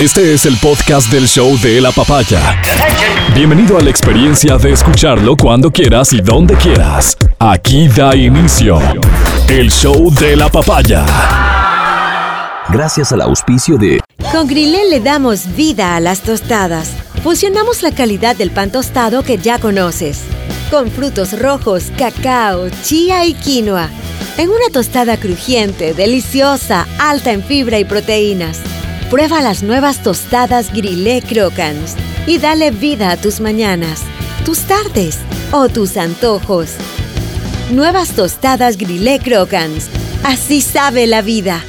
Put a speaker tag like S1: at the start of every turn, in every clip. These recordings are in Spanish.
S1: Este es el podcast del show de la papaya. Bienvenido a la experiencia de escucharlo cuando quieras y donde quieras. Aquí da inicio el show de la papaya.
S2: Gracias al auspicio de
S3: Con Grilé le damos vida a las tostadas. Fusionamos la calidad del pan tostado que ya conoces, con frutos rojos, cacao, chía y quinoa, en una tostada crujiente, deliciosa, alta en fibra y proteínas. Prueba las nuevas tostadas Grilé Crocans y dale vida a tus mañanas, tus tardes o tus antojos. Nuevas tostadas Grilé Crocans. Así sabe la vida.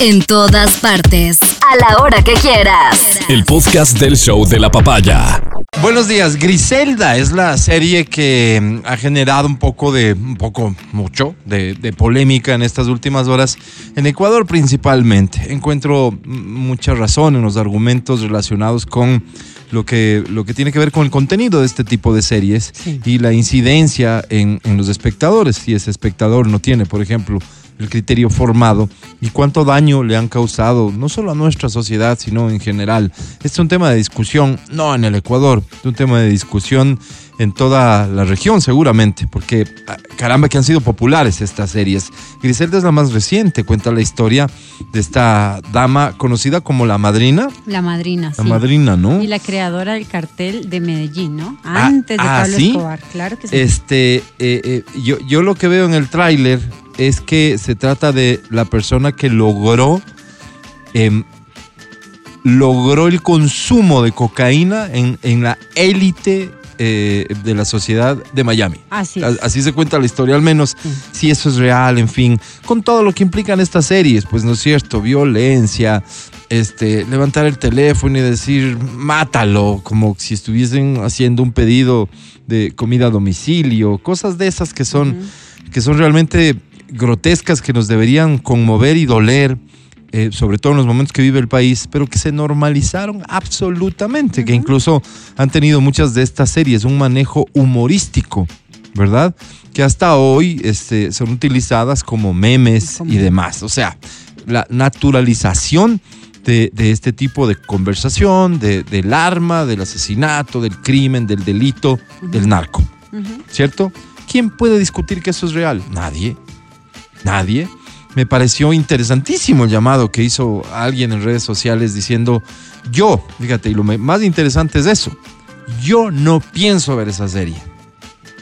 S4: En todas partes. A la hora que quieras.
S1: El podcast del show de la papaya.
S5: Buenos días, Griselda es la serie que mm, ha generado un poco de, un poco, mucho, de, de polémica en estas últimas horas, en Ecuador principalmente. Encuentro mm, mucha razón en los argumentos relacionados con lo que, lo que tiene que ver con el contenido de este tipo de series y la incidencia en, en los espectadores. Si ese espectador no tiene, por ejemplo, el criterio formado y cuánto daño le han causado no solo a nuestra sociedad, sino en general. Este es un tema de discusión, no en el Ecuador, es un tema de discusión en toda la región seguramente, porque ah, caramba que han sido populares estas series. Griselda es la más reciente, cuenta la historia de esta dama conocida como la madrina.
S6: La madrina,
S5: La
S6: sí.
S5: madrina, ¿no?
S6: Y la creadora del cartel de Medellín, ¿no?
S5: Ah,
S6: Antes de
S5: ah,
S6: Pablo
S5: ¿sí?
S6: Escobar, claro que sí.
S5: Este, eh, eh, yo, yo lo que veo en el tráiler es que se trata de la persona que logró em, logró el consumo de cocaína en, en la élite eh, de la sociedad de Miami.
S6: Así es.
S5: Así se cuenta la historia, al menos si eso es real, en fin, con todo lo que implican estas series, pues no es cierto, violencia, este, levantar el teléfono y decir mátalo, como si estuviesen haciendo un pedido de comida a domicilio, cosas de esas que son, que son realmente grotescas, que nos deberían conmover y doler. eh, sobre todo en los momentos que vive el país, pero que se normalizaron absolutamente, que incluso han tenido muchas de estas series un manejo humorístico, ¿verdad? Que hasta hoy este, son utilizadas como memes y demás. O sea, la naturalización de, de este tipo de conversación, de- del arma, del asesinato, del crimen, del delito, del narco. ¿Cierto? ¿Quién puede discutir que eso es real? Nadie. Nadie. Me pareció interesantísimo el llamado que hizo alguien en redes sociales diciendo, yo, fíjate, y lo más interesante es eso, yo no pienso ver esa serie,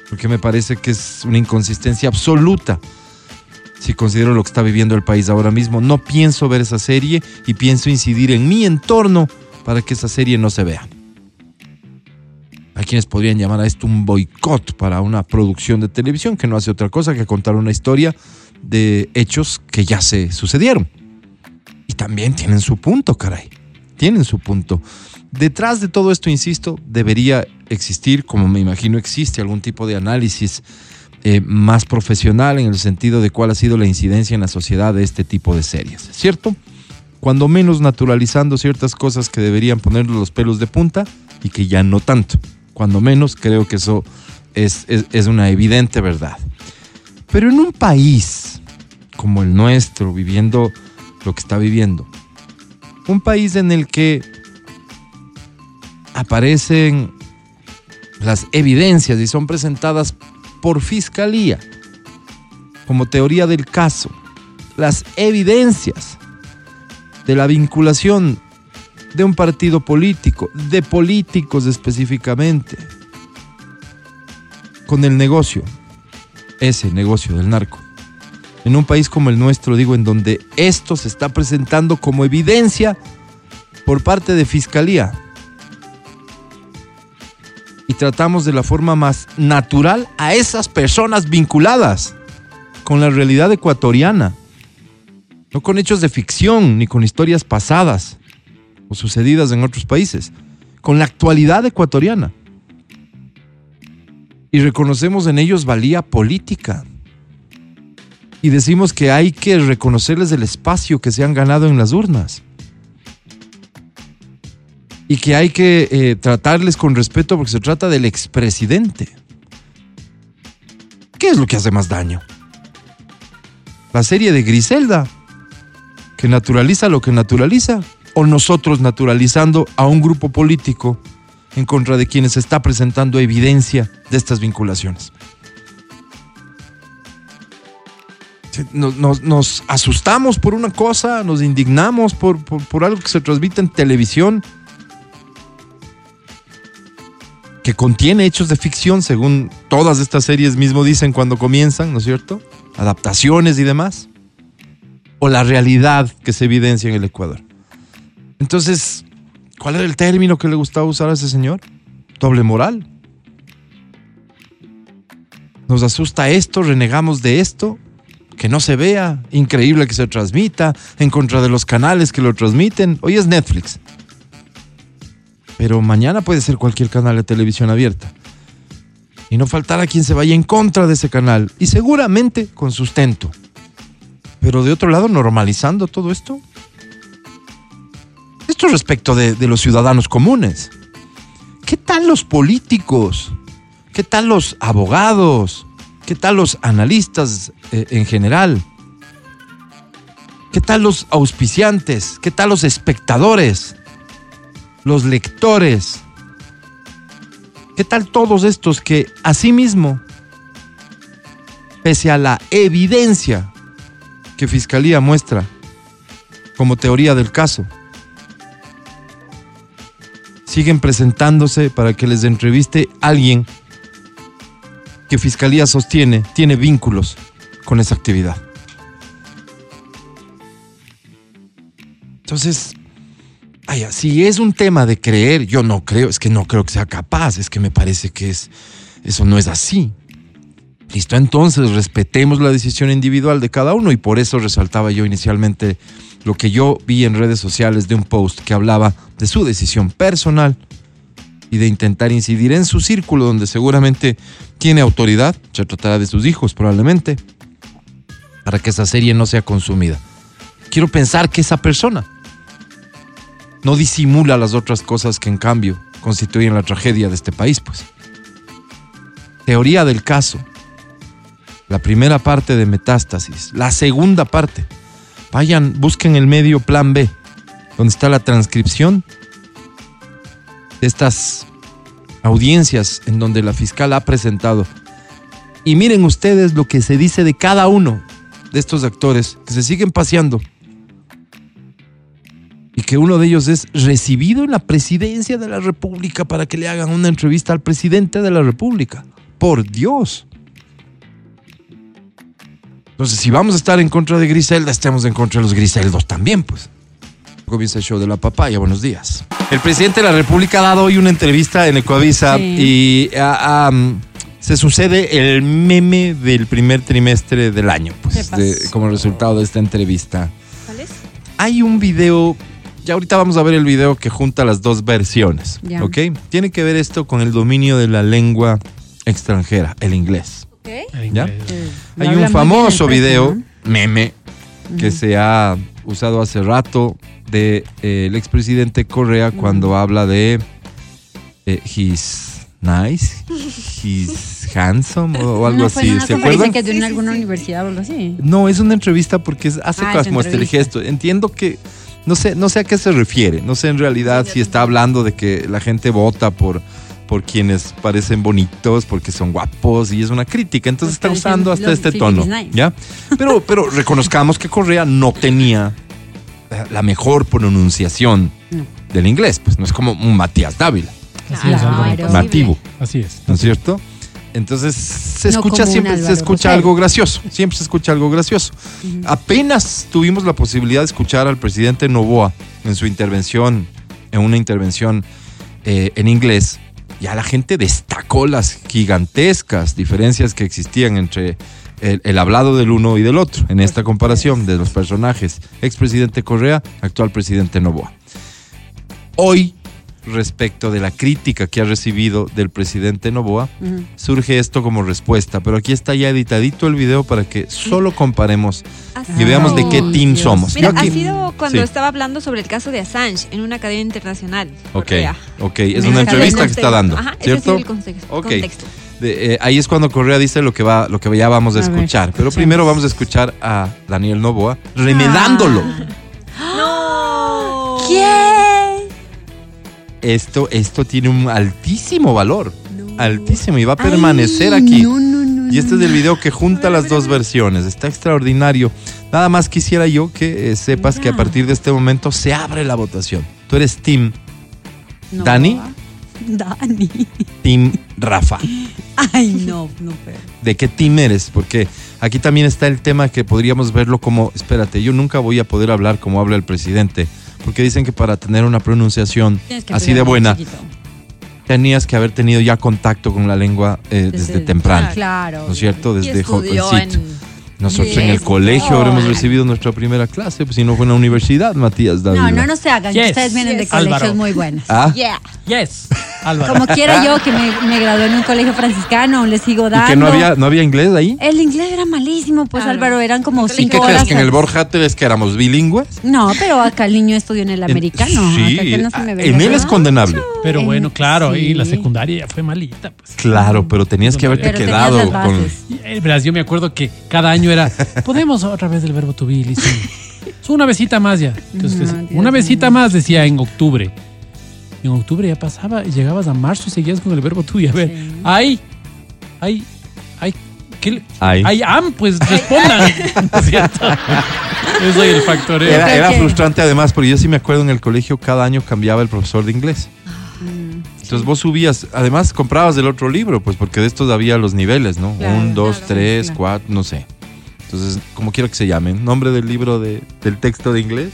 S5: porque me parece que es una inconsistencia absoluta. Si considero lo que está viviendo el país ahora mismo, no pienso ver esa serie y pienso incidir en mi entorno para que esa serie no se vea. Hay quienes podrían llamar a esto un boicot para una producción de televisión que no hace otra cosa que contar una historia de hechos que ya se sucedieron. Y también tienen su punto, caray. Tienen su punto. Detrás de todo esto, insisto, debería existir, como me imagino existe, algún tipo de análisis eh, más profesional en el sentido de cuál ha sido la incidencia en la sociedad de este tipo de series, ¿cierto? Cuando menos naturalizando ciertas cosas que deberían ponerle los pelos de punta y que ya no tanto. Cuando menos creo que eso es, una evidente verdad. Pero en un país como el nuestro, viviendo lo que está viviendo, un país en el que aparecen las evidencias y son presentadas por fiscalía como teoría del caso, las evidencias de la vinculación de un partido político, de políticos específicamente, con el negocio, ese negocio del narco. En un país como el nuestro, digo, en donde esto se está presentando como evidencia por parte de fiscalía. Y tratamos de la forma más natural a esas personas vinculadas con la realidad ecuatoriana. No con hechos de ficción ni con historias pasadas o sucedidas en otros países, con la actualidad ecuatoriana. Y reconocemos en ellos valía política. Y decimos que hay que reconocerles el espacio que se han ganado en las urnas. Y que hay que eh, tratarles con respeto porque se trata del expresidente. ¿Qué es lo que hace más daño? La serie de Griselda, que naturaliza lo que naturaliza, o nosotros naturalizando a un grupo político en contra de quienes está presentando evidencia de estas vinculaciones. Nos asustamos por una cosa, nos indignamos por, por- por algo que se transmite en televisión, que contiene hechos de ficción, según todas estas series mismo dicen cuando comienzan, ¿no es cierto? Adaptaciones y demás. O la realidad que se evidencia en el Ecuador. Entonces, ¿cuál era el término que le gustaba usar a ese señor? Doble moral. Nos asusta esto, renegamos de esto, que no se vea, increíble que se transmita, en contra de los canales que lo transmiten. Hoy es Netflix. Pero mañana puede ser cualquier canal de televisión abierta. Y no faltará quien se vaya en contra de ese canal. Y seguramente con sustento. Pero de otro lado, normalizando todo esto. Esto respecto de, los ciudadanos comunes. ¿Qué tal los políticos? ¿Qué tal los abogados? ¿Qué tal los analistas eh, en general? ¿Qué tal los auspiciantes? ¿Qué tal los espectadores? Los lectores. ¿Qué tal todos estos que asimismo, pese a la evidencia que Fiscalía muestra como teoría del caso, siguen presentándose para que les entreviste alguien que Fiscalía sostiene tiene vínculos con esa actividad. Entonces, si es un tema de creer, yo no creo, es que no creo que sea capaz, es que me parece que es, eso no es así. Listo, entonces respetemos la decisión individual de cada uno y por eso resaltaba yo inicialmente lo que yo vi en redes sociales de un post que hablaba de su decisión personal y de intentar incidir en su círculo donde seguramente tiene autoridad, se tratará de sus hijos probablemente, para que esa serie no sea consumida. Quiero pensar que esa persona no disimula las otras cosas que en cambio constituyen la tragedia de este país, pues. Teoría del caso. La primera parte de Metástasis. La segunda parte. Vayan, busquen el medio Plan B, donde está la transcripción de estas audiencias en donde la fiscal ha presentado. Y miren ustedes lo que se dice de cada uno de estos actores que se siguen paseando y que uno de ellos es recibido en la presidencia de la República para que le hagan una entrevista al presidente de la República. Por Dios. Entonces, si vamos a estar en contra de Griselda, estemos en contra de los Griseldos también, pues. Comienza el show de la papaya. Buenos días. El presidente de la República ha dado hoy una entrevista en Ecoavisa
S6: Sí.
S5: y ah, ah, se sucede el meme del primer trimestre del año, pues, como resultado de esta entrevista.
S6: ¿Cuál es?
S5: Hay un video, ya ahorita vamos a ver el video que junta las dos versiones,
S6: Ya.
S5: ¿ok? Tiene que ver esto con el dominio de la lengua extranjera, el inglés. ¿Ya? Hay un famoso video, meme, que se ha usado hace rato de eh, el expresidente Correa cuando habla de eh, his nice, his handsome o, o algo así. ¿Se acuerdan?
S6: que de una- alguna universidad o algo así.
S5: No, es una entrevista porque es- hace
S6: Ah,
S5: como este el gesto. Entiendo que no sé, no sé a qué se refiere. No sé en realidad si está hablando de que la gente vota por por quienes parecen bonitos, porque son guapos y es una crítica. Entonces está
S6: Porque
S5: usando hasta este tono,
S6: nice.
S5: ¿ya? Pero pero reconozcamos que Correa no tenía eh, la mejor pronunciación
S6: No.
S5: del inglés, pues no es como un Matías Dávila,
S2: Así es, Álvaro.
S6: Claro.
S5: nativo.
S2: Así es.
S5: ¿no es cierto? Entonces se
S6: No
S5: escucha siempre, se escucha algo gracioso, siempre se escucha algo gracioso. Apenas tuvimos la posibilidad de escuchar al presidente Novoa en su intervención, en una intervención eh, en inglés, ya la gente destacó las gigantescas diferencias que existían entre el, hablado del uno y del otro en esta comparación de los personajes expresidente Correa, actual presidente Novoa. Hoy, respecto de la crítica que ha recibido del presidente Novoa, surge esto como respuesta, pero aquí está ya editadito el video para que solo comparemos y veamos de qué team
S6: Dios.
S5: somos.
S7: Mira,
S5: aquí-
S7: ha sido cuando
S5: Sí.
S7: estaba hablando sobre el caso de Assange en una cadena internacional.
S5: Ok,
S7: Correa.
S5: ok, es una entrevista que está dando,
S7: Ajá,
S5: ¿cierto?
S7: sido el context-
S5: Ok.
S7: contexto.
S5: De- eh, ahí es cuando Correa dice lo que va, lo que ya vamos a,
S6: A ver,
S5: escuchar. Pero primero vamos a escuchar a Daniel Novoa remedándolo.
S7: ¡No!
S6: ¿Qué?
S5: Esto, esto tiene un altísimo valor. Altísimo y va a permanecer
S6: Ay,
S5: aquí.
S6: No, no, no.
S5: Y este es el video que junta las dos versiones. Está extraordinario. Nada más quisiera yo que eh, sepas que a partir de este momento se abre la votación. Tú eres Team. ¿Dani?
S6: Dani.
S5: Team Rafa.
S6: Ay, no, no, pero.
S5: ¿De qué team eres? Porque aquí también está el tema que podríamos verlo como, espérate, yo nunca voy a poder hablar como habla el presidente. Porque dicen que para tener una pronunciación así de buena, tenías que haber tenido ya contacto con la lengua eh, desde,
S6: Desde-
S5: temprano.
S6: Claro.
S5: ¿No es cierto? Desde jovencito.
S7: en...
S5: Nosotros en
S7: Yes.
S5: el colegio
S6: Oh.
S5: habremos recibido nuestra primera clase, pues si no fue en la universidad, Matías David.
S6: No, no, no se hagan. que
S2: Yes.
S6: Ustedes vienen de
S2: Yes.
S6: colegios
S2: Álvaro.
S6: muy buenos.
S5: ¿Ah?
S7: Yeah.
S2: Yes, Álvaro.
S6: Como quiera yo que me, me gradué en un colegio franciscano, aún le sigo
S5: ¿Y
S6: dando.
S5: que no había, no había inglés ahí?
S6: El inglés era malísimo, pues
S7: Claro.
S6: Álvaro, eran como
S7: ¿Y
S5: ¿Y
S6: cinco
S5: qué crees que en el Borja es que éramos bilingües?
S6: No, pero acá el niño estudió en el americano.
S5: Sí,
S6: acá que no se me
S5: ah, en él es condenable.
S2: Pero
S6: En-
S2: bueno, claro, y la
S6: sí.
S2: secundaria ya fue malita. Pues.
S5: Claro, pero tenías que haberte
S6: Pero
S5: quedado con...
S2: Y, eh, verás, yo me acuerdo que cada año era, podemos otra vez del verbo to be, listo. Es una besita más ya. Entonces,
S6: No,
S2: una besita más decía en octubre. En octubre ya pasaba y llegabas a marzo y seguías con el verbo to be. A ver, ay, ay, ay, ¿qué
S5: ay,
S2: am, pues respondan. ¿No es cierto? Yo soy el factoreo.
S5: Era, era frustrante además, porque yo sí me acuerdo en el colegio cada año cambiaba el profesor de inglés.
S6: Mm,
S5: Entonces vos subías, además comprabas el otro libro, pues porque de estos había los niveles, ¿no?
S6: Claro,
S5: Un, dos,
S7: claro.
S5: tres,
S6: Claro.
S5: cuatro, no sé. Entonces, como quiero que se llamen, nombre del libro de, del texto de inglés,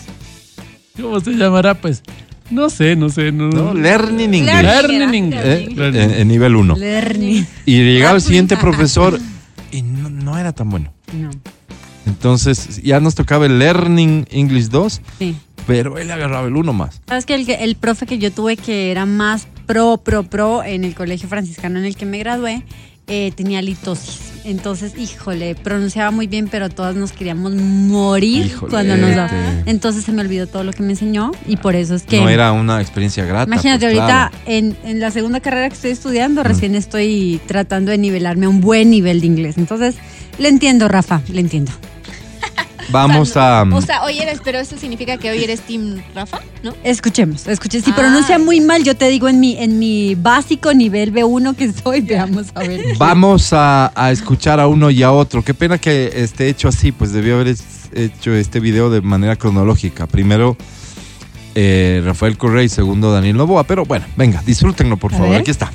S2: ¿Cómo se llamará? Pues, no sé, no sé. No,
S5: ¿no? Learning English.
S2: Learning. English.
S5: ¿eh?
S2: Learning.
S5: En, en nivel uno.
S6: Learning.
S5: Y llegaba el siguiente profesor y no, no era tan bueno.
S6: No,
S5: Entonces ya nos tocaba el Learning English 2,
S6: sí.
S5: pero él agarraba el uno más.
S6: Sabes que el, que- el profe que yo tuve que era más pro, pro, pro en el colegio franciscano en el que me gradué, eh, tenía litosis. Entonces, híjole, pronunciaba muy bien, pero todas nos queríamos morir
S5: Híjole,
S6: cuando nos daba.
S5: este.
S6: Entonces se me olvidó todo lo que me enseñó y por eso es que...
S5: No era una experiencia grata.
S6: Imagínate,
S5: pues,
S6: ahorita
S5: claro.
S6: en, en la segunda carrera que estoy estudiando, recién estoy tratando de nivelarme a un buen nivel de inglés. Entonces, le entiendo, Rafa, le entiendo.
S5: Vamos a...
S7: O sea, hoy eres, pero eso significa que hoy eres Team Rafa, ¿no?
S6: Escuchemos, escuche. Si
S7: Ah.
S6: pronuncia muy mal, yo te digo en mi, en mi básico nivel B1 que soy, veamos a ver.
S5: Vamos a, a escuchar a uno y a otro. Qué pena que esté hecho así, pues debió haber hecho este video de manera cronológica. Primero eh, Rafael Correa y segundo Daniel Novoa. Pero bueno, venga, disfrútenlo por
S6: A
S5: favor.
S6: ver.
S5: Aquí está.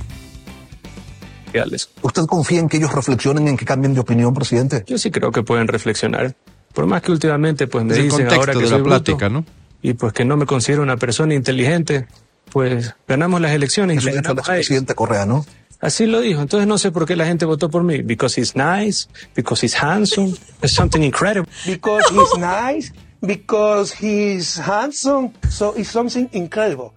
S8: ¿Usted confía en que ellos reflexionen en que cambien de opinión, presidente?
S9: Yo sí creo que pueden reflexionar. Por más que últimamente pues me
S5: Es
S9: dicen ahora que
S5: de
S9: soy
S5: la plática,
S9: bruto
S5: ¿no?
S9: y pues que no me considero una persona inteligente, pues ganamos las elecciones y
S8: Eso
S9: le
S8: dijo el
S9: ganamos a ellos.
S8: expresidente Correa, ¿no?
S9: Así lo dijo. Entonces no sé por qué la gente votó por mí. Because he's nice, because he's handsome, it's something incredible.
S10: because he's nice, because he's handsome, so it's something incredible.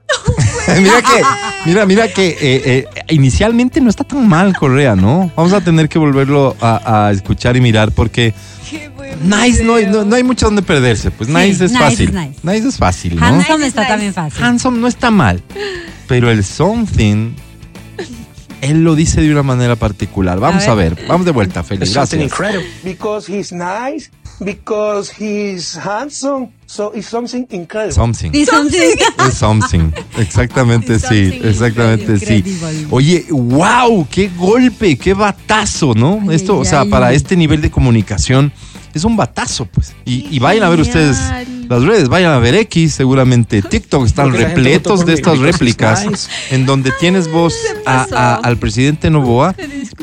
S5: mira que, mira, mira que eh, eh, inicialmente no está tan mal Correa, ¿no? Vamos a tener que volverlo a, a escuchar y mirar porque Nice no, hay- no, no hay mucho donde perderse. Pues
S6: Sí,
S5: nice es
S6: nice
S5: fácil.
S6: nice.
S5: Nice es fácil, ¿no?
S6: Handsome está
S7: is
S6: también fácil.
S5: Handsome no está mal, pero el something, él lo dice de una manera particular. Vamos
S6: A
S5: a ver, vamos de vuelta, Félix.
S9: It's something
S5: Gracias.
S9: incredible.
S10: Because he's nice, because he's handsome, so it's something incredible.
S5: Something.
S6: Y something.
S5: Es something. Exactamente sí.
S7: Something
S5: Exactamente sí.
S6: incredible.
S5: Oye, wow, qué golpe, qué batazo, ¿no?
S6: Ay,
S5: Esto, o
S6: ay,
S5: sea,
S6: ay.
S5: para este nivel de comunicación es un batazo, pues. Y, y vayan a ver ustedes las redes, vayan a ver X, seguramente TikTok están
S9: Porque la gente
S5: repletos
S9: votó por
S5: de
S9: mí,
S5: estas réplicas en donde tienes vos a- a- al presidente Novoa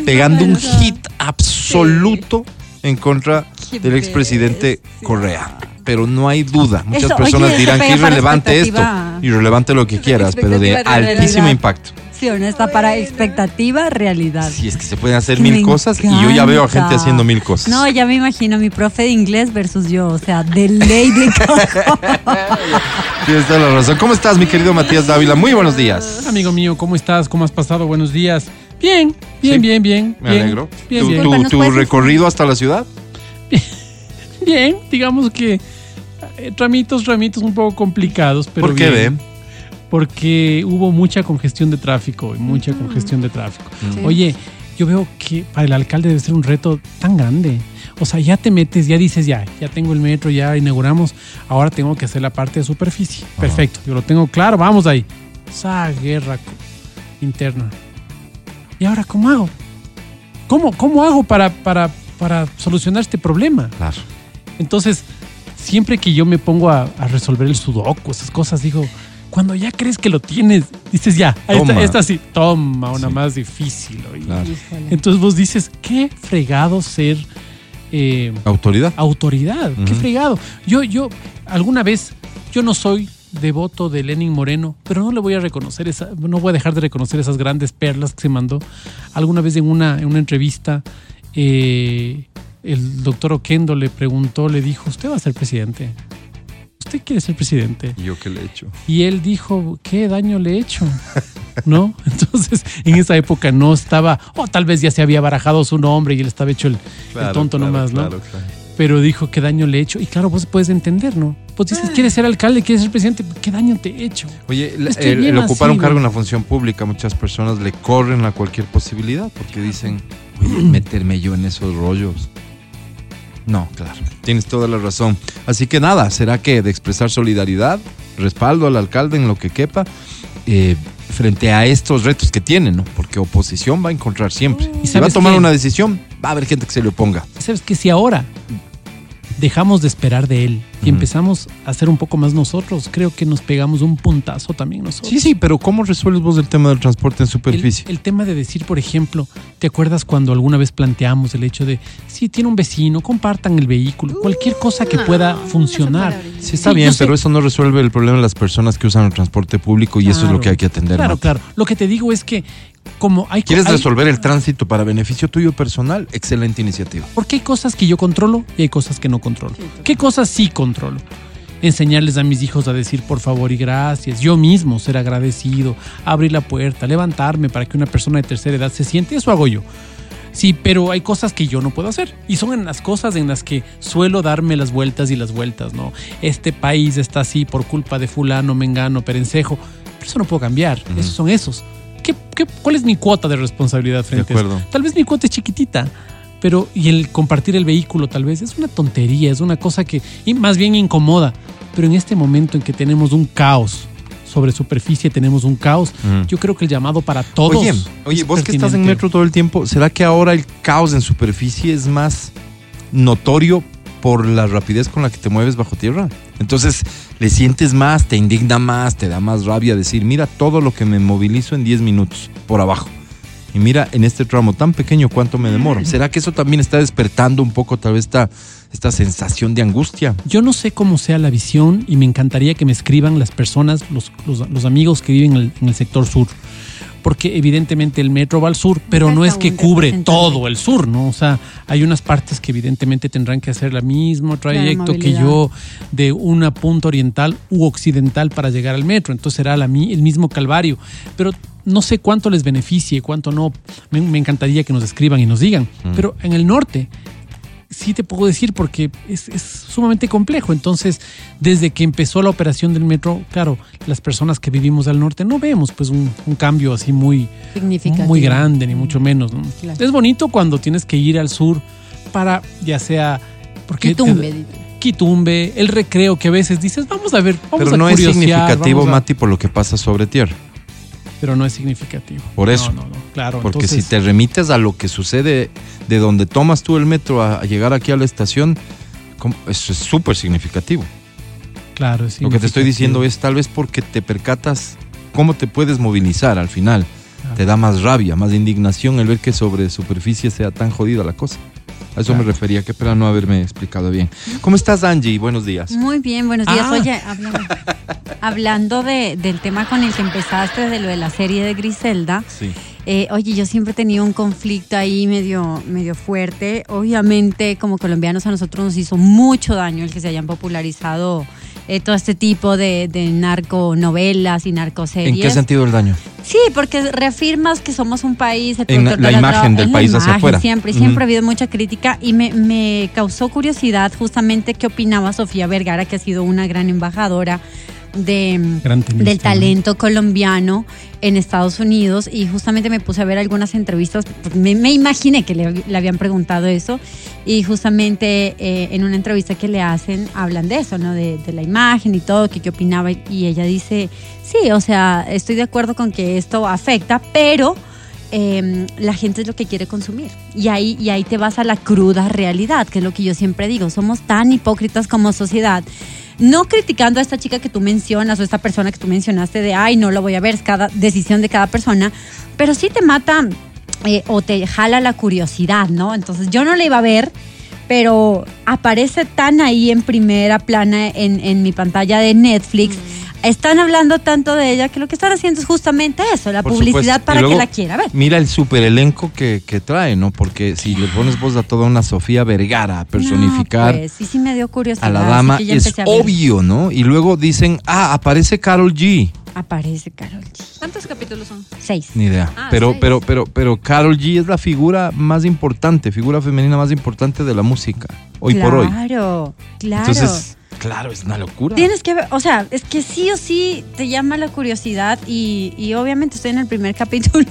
S5: pegando un hit absoluto en contra del expresidente. Correa. Pero no hay duda. Muchas
S6: Eso,
S5: personas
S6: oye,
S5: dirán que irrelevante esto, irrelevante lo que quieras, pero de altísimo
S6: realidad.
S5: impacto.
S6: Sí, está para expectativa, realidad.
S5: Si es que se pueden hacer
S6: Que
S5: mil cosas y yo ya veo a gente haciendo mil cosas.
S6: No, ya me imagino mi profe de inglés versus yo, o sea, de ley de cojo.
S5: Tienes toda la razón. ¿Cómo estás, mi querido Matías Dávila? Muy buenos días.
S2: Amigo mío, ¿cómo estás? ¿Cómo has pasado? Buenos días. Bien, bien,
S5: Sí.
S2: bien, bien.
S5: Me
S2: bien,
S5: alegro.
S2: Bien,
S5: ¿Tu,
S2: bien.
S5: tu-
S6: Disculpa, ¿nos
S5: tu
S6: puedes
S5: recorrido hasta la ciudad?
S2: Bien, digamos que eh, tramitos, tramitos un poco complicados, pero
S5: ¿Por qué,
S2: bien.
S5: ve?
S2: Porque hubo mucha congestión de tráfico, y mucha congestión de tráfico. Oye, yo veo que para el alcalde debe ser un reto tan grande. O sea, ya te metes, ya dices, ya, ya tengo el metro, ya inauguramos, ahora tengo que hacer la parte de superficie. Perfecto, yo lo tengo claro, vamos ahí. Esa guerra interna. ¿Y ahora cómo hago? ¿Cómo, cómo hago para, para, para solucionar este problema?
S5: Claro.
S2: Entonces, siempre que yo me pongo a, a resolver el sudoku, esas cosas, digo, cuando ya crees que lo tienes, dices ya, esta,
S5: Toma.
S2: esta sí, toma una
S5: Sí.
S2: más difícil. oye.
S5: Claro.
S2: Entonces vos dices, qué fregado ser eh,
S5: Autoridad.
S2: autoridad, qué fregado. Yo, yo, alguna vez, yo no soy devoto de Lenin Moreno, pero no le voy a reconocer esa, no voy a dejar de reconocer esas grandes perlas que se mandó. Alguna vez en una, en una entrevista, eh, el doctor Oquendo le preguntó, le dijo, ¿usted va a ser presidente? ¿Usted quiere ser presidente?
S5: ¿Y yo qué le he hecho?
S2: Y él dijo, ¿qué daño le he hecho? ¿No? Entonces, en esa época no estaba, o tal vez ya se había barajado su nombre y él estaba hecho el, el tonto nomás, ¿no?
S5: claro, claro.
S2: Pero dijo, ¿qué daño le he hecho? Y claro, vos puedes entender, ¿no? Vos dices, ¿quieres ser alcalde? ¿Quieres ser presidente? ¿Qué daño te he hecho?
S5: Oye, el, el- ocupar
S2: así,
S5: un cargo
S2: güey.
S5: en la función pública, muchas personas le corren a cualquier posibilidad porque dicen, meterme yo en esos rollos. No, claro, tienes toda la razón. Así que nada, será que de expresar solidaridad, respaldo al alcalde en lo que quepa, eh, frente a estos retos que tiene, ¿no? Porque oposición va a encontrar siempre. Y si va a tomar
S2: qué?
S5: una decisión, va a haber gente que se le oponga.
S2: ¿Sabes que Si ahora dejamos de esperar de él y empezamos a ser un poco más nosotros, creo que nos pegamos un puntazo también nosotros.
S5: Sí, sí, pero ¿cómo resuelves vos el tema del transporte en superficie?
S2: el tema de decir, por ejemplo, ¿te acuerdas cuando alguna vez planteamos el hecho de si tiene un vecino, compartan el vehículo, cualquier cosa que pueda funcionar?
S5: Sí, está
S2: Sí,
S5: bien,
S2: sé-
S5: pero eso no resuelve el problema de las personas que usan el transporte público y eso es lo que hay que atender.
S2: Claro,
S5: Mati.
S2: claro. Lo que te digo es que como hay
S5: ¿Quieres
S2: hay-
S5: resolver el tránsito para beneficio tuyo personal? Excelente iniciativa.
S2: Porque hay cosas que yo controlo y hay cosas que no controlo. ¿Qué cosas sí controlo? Enseñarles a mis hijos a decir por favor y gracias. Yo mismo ser agradecido, abrir la puerta, levantarme para que una persona de tercera edad se siente. Eso hago yo. Sí, pero hay cosas que yo no puedo hacer. Y son en las cosas en las que suelo darme las vueltas y las vueltas, ¿no? Este país está así por culpa de fulano, mengano, perencejo. Pero eso no puedo cambiar. Esos son esos. ¿Qué, qué, cuál es mi cuota de responsabilidad frente a
S5: acuerdo.
S2: Tal vez mi cuota es chiquitita, pero y el compartir el vehículo tal vez es una tontería, es una cosa que y más bien incomoda. Pero en este momento en que tenemos un caos sobre superficie, tenemos un caos,
S5: Mm.
S2: yo creo que el llamado para todos.
S5: Oye, oye, vos que estás en metro todo el tiempo, ¿será que ahora el caos en superficie es más notorio por la rapidez con la que te mueves bajo tierra? Entonces, le sientes más, te indigna más, te da más rabia decir, mira todo lo que me movilizo en 10 minutos por abajo. Y mira en este tramo tan pequeño cuánto me demoro. ¿Será que eso también está despertando un poco tal vez esta, esta sensación de angustia?
S2: Yo no sé cómo sea la visión y me encantaría que me escriban las personas, los, los- los amigos que viven en el, en el sector sur. Porque evidentemente el metro va al sur, pero no es que cubre todo el sur, ¿no? O sea, hay unas partes que evidentemente tendrán que hacer el mismo trayecto que yo de una punta oriental u occidental para llegar al metro. Entonces será la, el mismo calvario. Pero no sé cuánto les beneficie, cuánto no. Me, me encantaría que nos escriban y nos digan. Pero en el norte, sí te puedo decir porque es, es sumamente complejo. Entonces, desde que empezó la operación del metro, claro, las personas que vivimos al norte no vemos pues un, un cambio así muy, muy grande, ni mucho menos. ¿no?
S6: Claro.
S2: Es bonito cuando tienes que ir al sur para, ya sea... Porque
S6: Quitumbe,
S2: te-. Quitumbe, el recreo que a veces dices, vamos a ver, vamos
S5: Pero
S2: a
S5: no es significativo,
S2: a-".
S5: Mati, por lo que pasa sobre tierra.
S2: Pero no es significativo.
S5: Por
S2: No,
S5: eso.
S2: No, no, claro.
S5: Porque
S2: entonces-
S5: si te remites a lo que sucede de donde tomas tú el metro a, llegar aquí a la estación, eso es súper significativo.
S2: Claro, es
S5: Lo que te estoy
S2: significativo.
S5: diciendo es tal vez porque te percatas cómo te puedes movilizar al final. Te da más rabia, más indignación el ver que sobre superficie sea tan jodida la cosa. A eso me refería, qué pena no haberme explicado bien. ¿Cómo estás, Angie? Buenos días.
S6: Muy bien, buenos días.
S2: Ah.
S6: Oye, hablando, hablando de- del tema con el que empezaste, de lo de la serie de Griselda,
S5: Sí.
S6: eh, oye, yo siempre he tenido un conflicto ahí medio, medio fuerte. Obviamente, como colombianos, a nosotros nos hizo mucho daño el que se hayan popularizado eh, todo este tipo de, de narconovelas y narcoseries.
S5: ¿En qué sentido el daño?
S6: Sí, porque reafirmas que somos un país. el
S5: En la
S6: de
S5: imagen del país hacia
S6: imagen,
S5: afuera.
S6: Siempre, siempre ha habido mucha crítica y me, me causó curiosidad justamente qué opinaba Sofía Vergara, que ha sido una gran embajadora de, del talento colombiano en Estados Unidos y justamente me puse a ver algunas entrevistas, me, me imaginé que le, le habían preguntado eso y justamente eh, en una entrevista que le hacen hablan de eso, ¿no? De, de la imagen y todo, que qué opinaba y ella dice, sí, o sea, estoy de acuerdo con que esto afecta, pero eh, la gente es lo que quiere consumir. Y ahí, y ahí te vas a la cruda realidad, que es lo que yo siempre digo. Somos tan hipócritas como sociedad. No criticando a esta chica que tú mencionas o esta persona que tú mencionaste de, ay, no lo voy a ver, es cada decisión de cada persona, pero sí te mata eh, o te jala la curiosidad, ¿no? Entonces yo no la iba a ver, pero aparece tan ahí en primera plana en, en mi pantalla de Netflix. Están hablando tanto de ella que lo que están haciendo es justamente eso, la
S5: Por
S6: publicidad
S5: supuesto.
S6: para
S5: luego,
S6: que la quiera ver.
S5: Mira el super elenco que, que trae, ¿no? Porque si le pones voz a toda una Sofía Vergara a personificar
S6: No, pues, sí, sí me dio curiosidad.
S5: a la dama,
S6: que
S5: es
S6: a
S5: obvio, ¿no? Y luego dicen, ah, aparece Carol G.
S6: Aparece Carol G.
S7: ¿Cuántos capítulos son?
S6: Seis.
S5: Ni idea.
S7: Ah,
S5: pero,
S7: seis.
S5: pero, pero, pero Carol G es la figura más importante, figura femenina más importante de la música, hoy por hoy.
S6: Claro, claro.
S5: Entonces, claro, es una locura.
S6: Tienes que ver, o sea, es que sí o sí te llama la curiosidad y, y obviamente estoy en el primer capítulo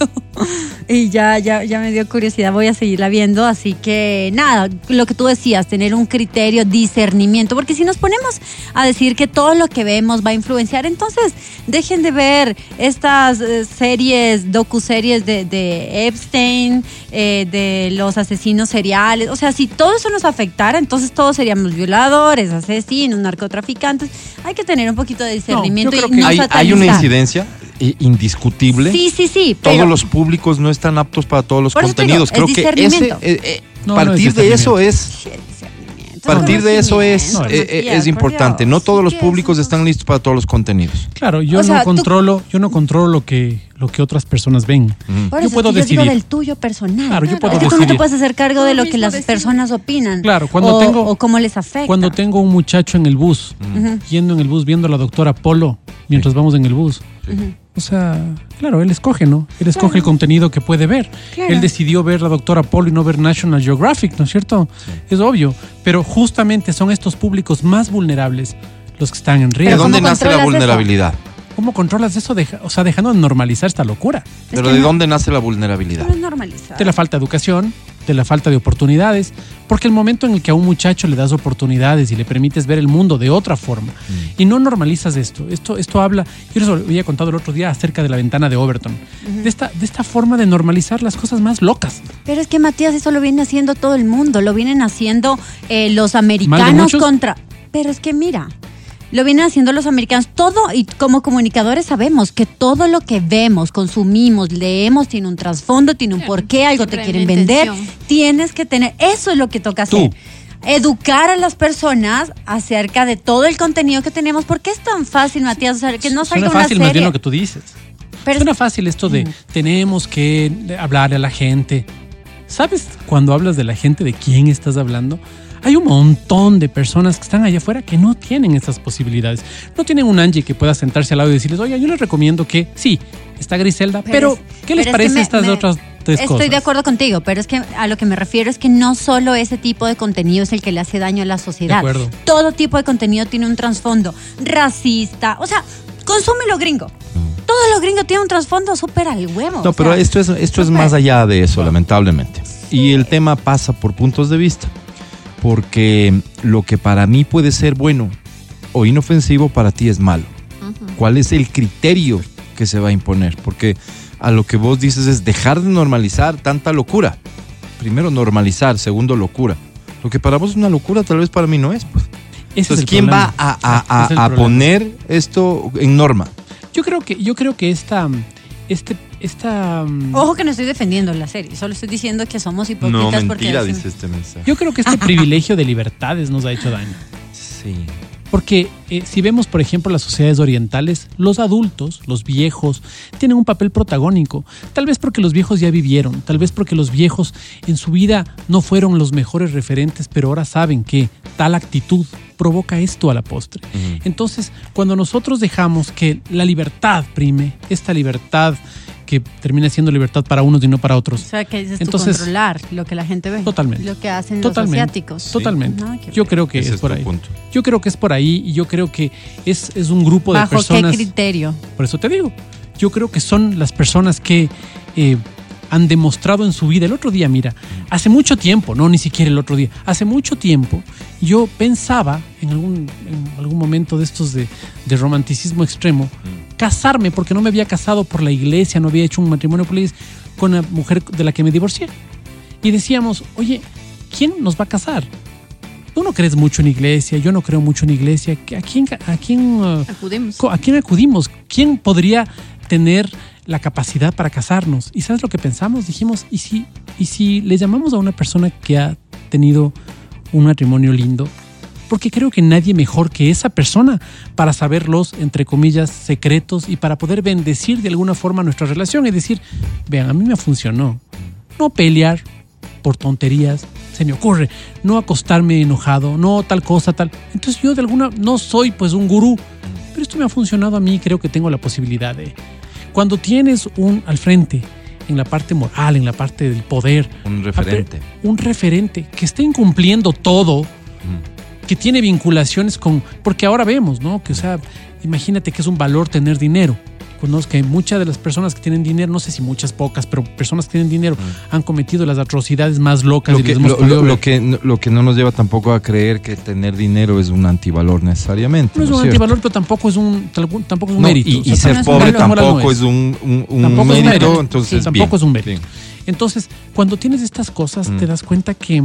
S6: y ya, ya, ya me dio curiosidad, voy a seguirla viendo, así que nada, lo que tú decías, tener un criterio, discernimiento, porque si nos ponemos a decir que todo lo que vemos va a influenciar, entonces dejen de ver estas eh, series, docuseries de, de Epstein, eh, de los asesinos seriales, o sea, si todo eso nos afectara, entonces todos seríamos violadores, asesinos, narcotraficantes, hay que tener un poquito de discernimiento
S2: creo
S6: y no
S5: hay, hay una incidencia eh, indiscutible.
S6: Sí, sí, sí,
S5: Todos
S6: pero-
S5: los públicos no están aptos para todos los contenidos.
S6: digo,
S5: Creo
S6: es
S5: que ese, eh, eh,
S2: No, no
S5: partir
S2: es
S5: de eso es partir de eso es, eh, eh, es
S6: por
S5: importante. No todos los públicos están listos para todos los contenidos.
S2: Claro, yo
S6: O sea,
S2: no
S6: tú-
S2: controlo, yo no controlo lo que, lo que otras personas ven.
S6: Por
S2: Yo
S6: eso
S2: puedo
S6: es que yo
S2: decidir.
S6: digo del tuyo personal.
S2: Claro, yo puedo
S6: es que tú no te
S2: decidir.
S6: puedes hacer cargo de lo que las personas opinan.
S2: Claro, cuando
S6: o,
S2: tengo-
S6: o cómo les afecta.
S2: Cuando tengo un muchacho en el bus, yendo en el bus, viendo a la doctora Polo mientras vamos en el bus. O sea, claro, él escoge, ¿no? Él escoge el contenido que puede ver.
S6: Claro.
S2: Él decidió ver la doctora Polo y no ver National Geographic, ¿no es cierto? Es obvio. Pero justamente son estos públicos más vulnerables los que están en
S5: ¿De
S2: riesgo.
S5: dónde
S6: ¿cómo
S5: nace la
S6: eso?
S5: vulnerabilidad?
S2: ¿Cómo controlas eso? Deja- o sea, dejando de normalizar esta locura.
S5: Pero ¿de
S6: no-
S5: dónde nace la vulnerabilidad?
S6: Es normalizado.
S2: De la falta de educación, de la falta de oportunidades. Porque el momento en el que a un muchacho le das oportunidades y le permites ver el mundo de otra forma y no normalizas esto, esto, esto habla, yo les había contado el otro día acerca de la ventana de Overton, de, esta, de esta forma de normalizar las cosas más locas.
S6: Pero es que Matías, eso lo viene haciendo todo el mundo, lo vienen haciendo eh, los americanos contra. Pero es que mira, lo vienen haciendo los americanos. Todo, y como comunicadores sabemos que todo lo que vemos, consumimos, leemos, tiene un trasfondo, tiene un porqué, algo te quieren vender. Tienes que tener, eso es lo que toca
S2: Tú.
S6: hacer. Educar a las personas acerca de todo el contenido que tenemos. ¿Por qué es tan fácil, Matías? O sea, que no salga
S2: Suena
S6: una
S2: fácil más bien
S6: serie.
S2: lo que tú dices.
S6: Pero
S2: Suena fácil esto de tenemos que hablarle a la gente. ¿Sabes cuando hablas de la gente de quién estás hablando? Hay un montón de personas que están allá afuera que no tienen esas posibilidades. No tienen un Angie que pueda sentarse al lado y decirles, oye, yo les recomiendo que sí, está Griselda, pero,
S6: es-
S2: ¿qué les
S6: pero es que
S2: parece
S6: me-
S2: estas
S6: me-
S2: otras tres
S6: Estoy
S2: cosas?
S6: de acuerdo contigo, pero es que a lo que me refiero es que no solo ese tipo de contenido es el que le hace daño a la sociedad.
S2: De acuerdo.
S6: Todo tipo de contenido tiene un trasfondo racista. O sea, consume lo gringo. Todo lo gringo tiene un trasfondo súper al huevo.
S5: No, pero
S6: sea,
S5: esto es, esto es más allá de eso, lamentablemente. Y el tema pasa por puntos de vista. Porque lo que para mí puede ser bueno o inofensivo, para ti es malo. ¿Cuál es el criterio que se va a imponer? Porque a lo que vos dices es dejar de normalizar tanta locura. Primero normalizar, segundo locura. Lo que para vos es una locura, tal vez para mí no es. Pues. Entonces, ¿quién
S2: problema.
S5: va a, a- a- a poner esto en norma?
S2: Yo creo que, yo creo que esta, este, esta,
S6: Ojo que no estoy defendiendo la serie, solo estoy diciendo que somos hipócritas porque hacen-
S5: este mensaje.
S2: yo creo que este privilegio de libertades nos ha hecho daño.
S5: Sí.
S2: Porque eh, si vemos, por ejemplo, las sociedades orientales, los adultos, los viejos, tienen un papel protagónico. Tal vez porque los viejos ya vivieron, tal vez porque los viejos en su vida no fueron los mejores referentes, pero ahora saben que tal actitud provoca esto a la postre. Entonces, cuando nosotros dejamos que la libertad prime, esta libertad que termina siendo libertad para unos y no para otros.
S6: O sea, que es
S2: Entonces-
S6: controlar lo que la gente ve.
S2: Totalmente.
S6: Lo que hacen
S2: Totalmente.
S6: los asiáticos.
S2: Totalmente.
S6: No, qué
S2: Yo creo que
S5: Ese
S2: es
S5: es
S2: por ahí.
S5: punto.
S2: Yo creo que es por ahí y yo creo que es, es un grupo de
S6: ¿Bajo
S2: personas.
S6: qué criterio?
S2: Por eso te digo, yo creo que son las personas que eh, han demostrado en su vida. El otro día, mira, hace mucho tiempo, no ni siquiera el otro día, hace mucho tiempo yo pensaba en algún, en algún momento de estos de, de romanticismo extremo, casarme porque no me había casado por la iglesia, no había hecho un matrimonio por la iglesia, con la mujer de la que me divorcié. Y decíamos, oye, ¿quién nos va a casar? Tú no crees mucho en iglesia, yo no creo mucho en iglesia. ¿A quién, a quién uh,
S7: Acudimos.
S2: ¿A quién acudimos? ¿Quién podría tener la capacidad para casarnos? ¿Y sabes lo que pensamos? Dijimos, ¿y si, y si le llamamos a una persona que ha tenido un matrimonio lindo? Porque creo que nadie mejor que esa persona para saber los, entre comillas, secretos y para poder bendecir de alguna forma nuestra relación y decir, vean, a mí me funcionó. No pelear por tonterías, se me ocurre, no acostarme enojado, no tal cosa, tal. Entonces yo de alguna, no soy pues un gurú, pero esto me ha funcionado a mí, creo que tengo la posibilidad de... Cuando tienes un al frente, en la parte moral, en la parte del poder,
S5: Un referente.
S2: un referente que esté incumpliendo todo, que tiene vinculaciones con, porque ahora vemos, ¿no? Que o sea, imagínate que es un valor tener dinero. Conozco que muchas de las personas que tienen dinero, no sé si muchas, pocas, pero personas que tienen dinero han cometido las atrocidades más locas
S5: Lo
S2: y
S5: que, lo, lo- que, no- lo que no nos lleva tampoco a creer que tener dinero es un antivalor necesariamente.
S2: no es un
S5: cierto?
S2: antivalor, pero tampoco es un, tampoco es un
S5: No,
S2: mérito.
S5: y,
S2: O sea,
S5: y ser
S2: no es
S5: pobre
S2: no
S5: tampoco es un, un- un
S2: Tampoco es un
S5: mérito, entonces
S2: Sí, tampoco
S5: bien,
S2: es un mérito.
S5: bien.
S2: Entonces, cuando tienes estas cosas,
S5: Mm.
S2: te das cuenta que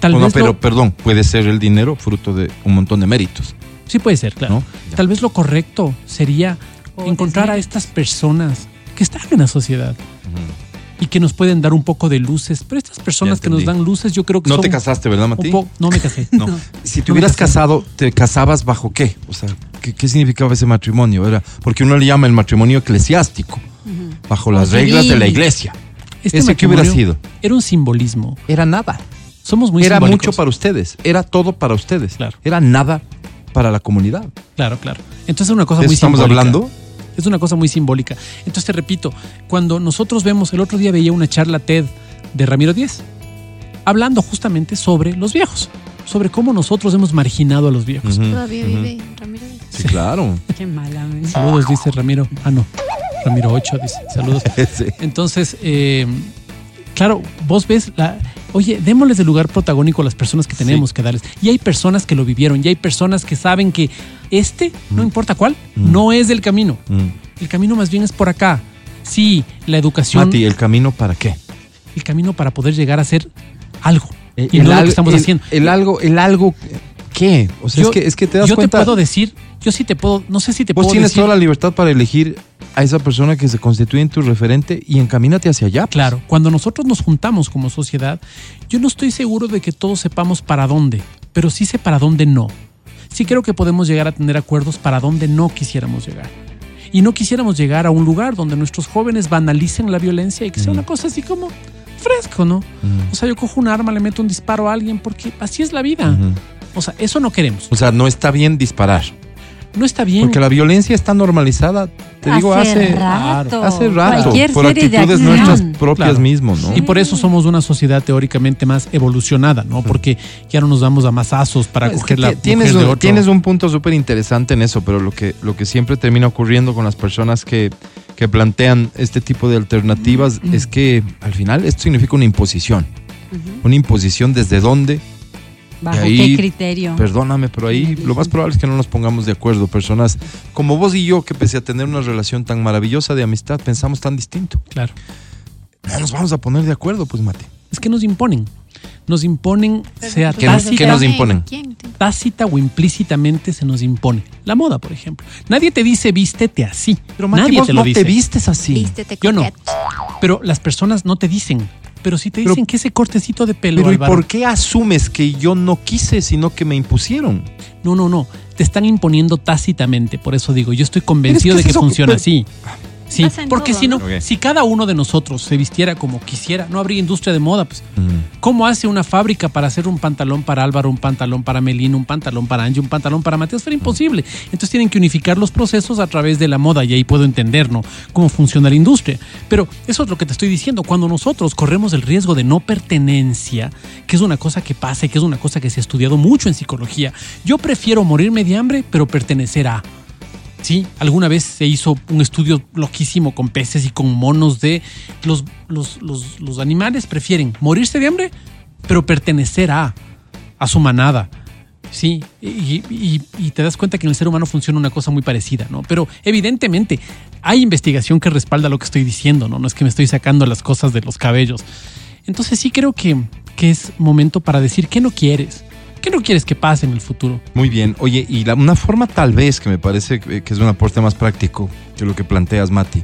S2: tal
S5: Bueno,
S2: vez
S5: pero
S2: lo-
S5: perdón, puede ser el dinero fruto de un montón de méritos.
S2: sí puede ser, claro.
S5: ¿No?
S2: Tal vez lo correcto sería
S6: O
S2: encontrar a estas personas que están en la sociedad y que nos pueden dar un poco de luces. Pero estas personas que nos dan luces, yo creo que
S5: No
S2: son
S5: te casaste, ¿verdad, Mati?
S2: No me casé.
S5: No. Si te
S2: No
S5: hubieras casado, ¿te casabas bajo qué? O sea, ¿qué, qué significaba ese matrimonio? Era porque uno le llama el matrimonio eclesiástico, bajo las reglas de la iglesia.
S2: Este
S5: ¿Ese qué hubiera sido?
S2: Era un simbolismo.
S5: Era nada.
S2: Somos muy
S5: era
S2: simbólicos.
S5: mucho para ustedes. Era todo para ustedes.
S2: Claro.
S5: Era nada para la comunidad.
S2: Claro, claro. Entonces es una cosa
S5: ¿De eso
S2: muy
S5: estamos
S2: simbólica.
S5: hablando?
S2: Es una cosa muy simbólica. Entonces te repito, cuando nosotros vemos, el otro día veía una charla TED de Ramiro Díez, hablando justamente sobre los viejos, sobre cómo nosotros hemos marginado a los viejos.
S7: Todavía vive Ramiro.
S5: Sí, claro.
S6: Qué mala.
S2: Saludos, dice Ramiro. Ah, no. Ramiro 8 dice. Saludos.
S5: Sí.
S2: Entonces, eh, claro, vos ves la. Oye, démosles el lugar protagónico a las personas que tenemos que darles. Y hay personas que lo vivieron, y hay personas que saben que este, no importa cuál,
S5: Mm.
S2: no es el camino.
S5: Mm.
S2: El camino más bien es por acá. Sí, la educación,
S5: Mati, ¿el camino para qué?
S2: el camino para poder llegar a ser algo.
S5: Eh,
S2: y no lo
S5: al-
S2: que estamos
S5: el-
S2: haciendo.
S5: El algo, el algo, ¿qué? O sea,
S2: Yo-
S5: es, que, es que te das
S2: yo
S5: cuenta.
S2: te puedo decir, yo sí te puedo, no sé si te
S5: Vos
S2: puedo
S5: tienes
S2: decir.
S5: toda la libertad para elegir a esa persona que se constituye en tu referente y encamínate hacia allá.
S2: Claro, cuando nosotros nos juntamos como sociedad, yo no estoy seguro de que todos sepamos para dónde, pero sí sé para dónde no. Sí creo que podemos llegar a tener acuerdos para dónde no quisiéramos llegar. Y no quisiéramos llegar a un lugar donde nuestros jóvenes banalicen la violencia y que sea una cosa así como fresco, ¿no? O sea, yo cojo un arma, le meto un disparo a alguien porque así es la vida. O sea, eso no queremos.
S5: O sea, no está bien disparar.
S2: No está bien.
S5: Porque la violencia está normalizada, te digo, hace,
S6: rato.
S5: hace rato.
S6: Cualquier
S5: Por
S6: serie
S5: actitudes nuestras propias
S2: Claro.
S5: mismos, ¿no?
S2: Y por eso somos una sociedad teóricamente más evolucionada, ¿no? Porque ya no nos damos a mazazos para
S5: Es que
S2: coger la
S5: ti- tienes,
S2: mujer de
S5: un,
S2: otro.
S5: tienes un punto súper interesante en eso, pero lo que, lo que siempre termina ocurriendo con las personas que, que plantean este tipo de alternativas
S2: Mm.
S5: es que al final esto significa una imposición. Una imposición desde dónde,
S6: ¿Bajo
S5: ahí,
S6: qué criterio?
S5: perdóname, pero ahí lo más probable es que no nos pongamos de acuerdo. Personas como vos y yo, que pese a tener una relación tan maravillosa de amistad, pensamos tan distinto.
S2: Claro.
S5: No nos vamos a poner de acuerdo, pues, Mate.
S2: Es que nos imponen. Nos imponen, sea
S5: ¿Qué nos-
S2: tácita,
S5: qué nos imponen?
S7: ¿Quién?
S2: tácita o implícitamente se nos impone. La moda, por ejemplo. Nadie te dice vístete así.
S5: Pero Mati,
S2: Nadie
S5: vos
S2: te lo
S5: no
S2: dice.
S5: te vistes así.
S7: Vístete
S2: Yo no. Pero las personas no te dicen. Pero sí te
S5: Pero-
S2: dicen que ese cortecito de pelo.
S5: Pero ¿y por qué asumes que yo no quise, sino que me impusieron?
S2: No, no, no. Te están imponiendo tácitamente. Por eso digo, yo estoy convencido de
S5: es
S2: que funciona
S5: pero-
S2: así. Sí,
S7: Pasa en
S2: porque
S7: todo,
S2: si no, si cada uno de nosotros se vistiera como quisiera, no habría industria de moda. Pues.
S5: Mm.
S2: ¿Cómo hace una fábrica para hacer un pantalón para Álvaro, un pantalón para Melina, un pantalón para Angie, un pantalón para Matías? Sería imposible. Entonces tienen que unificar los procesos a través de la moda y ahí puedo entender ¿no? cómo funciona la industria. Pero eso es lo que te estoy diciendo. Cuando nosotros corremos el riesgo de no pertenencia, que es una cosa que pasa y que es una cosa que se ha estudiado mucho en psicología, yo prefiero morirme de hambre, pero pertenecer a. Sí, alguna vez se hizo un estudio loquísimo con peces y con monos de los, los, los- animales prefieren morirse de hambre, pero pertenecer a, a su manada. Sí, y, y- y te das cuenta que en el ser humano funciona una cosa muy parecida, ¿no? Pero evidentemente hay investigación que respalda lo que estoy diciendo, ¿no? No es que me estoy sacando las cosas de los cabellos. Entonces sí creo que, que es momento para decir qué no quieres. ¿Qué no quieres que pase en el futuro?
S5: Muy bien. Oye, y la- una forma tal vez que me parece que que es un aporte más práctico que lo que planteas, Mati,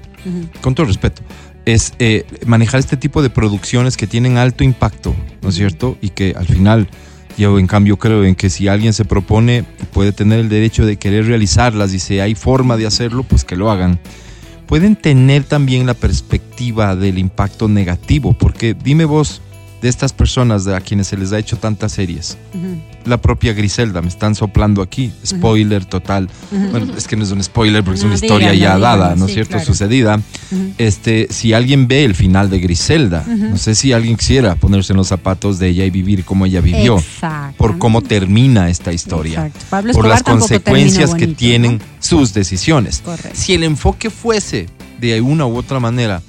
S5: con todo respeto, es eh, manejar este tipo de producciones que tienen alto impacto, ¿no es cierto? Y que al final, yo en cambio creo en que si alguien se propone y puede tener el derecho de querer realizarlas y si hay forma de hacerlo, pues que lo hagan. Pueden tener también la perspectiva del impacto negativo, porque dime vos, de estas personas a quienes se les ha hecho tantas series, la propia Griselda, me están soplando aquí, spoiler total. Bueno, es que no es un spoiler porque es una historia ya dada, ¿no es
S6: sí,
S5: cierto?
S6: claro.
S5: Sucedida. Este, si alguien ve el final de Griselda, no sé si alguien quisiera ponerse en los zapatos de ella y vivir como ella vivió, por cómo termina esta historia.
S6: Pablo
S5: por las consecuencias que tienen
S6: ¿no?
S5: sus decisiones.
S6: Correcto.
S5: Si el enfoque fuese de una u otra manera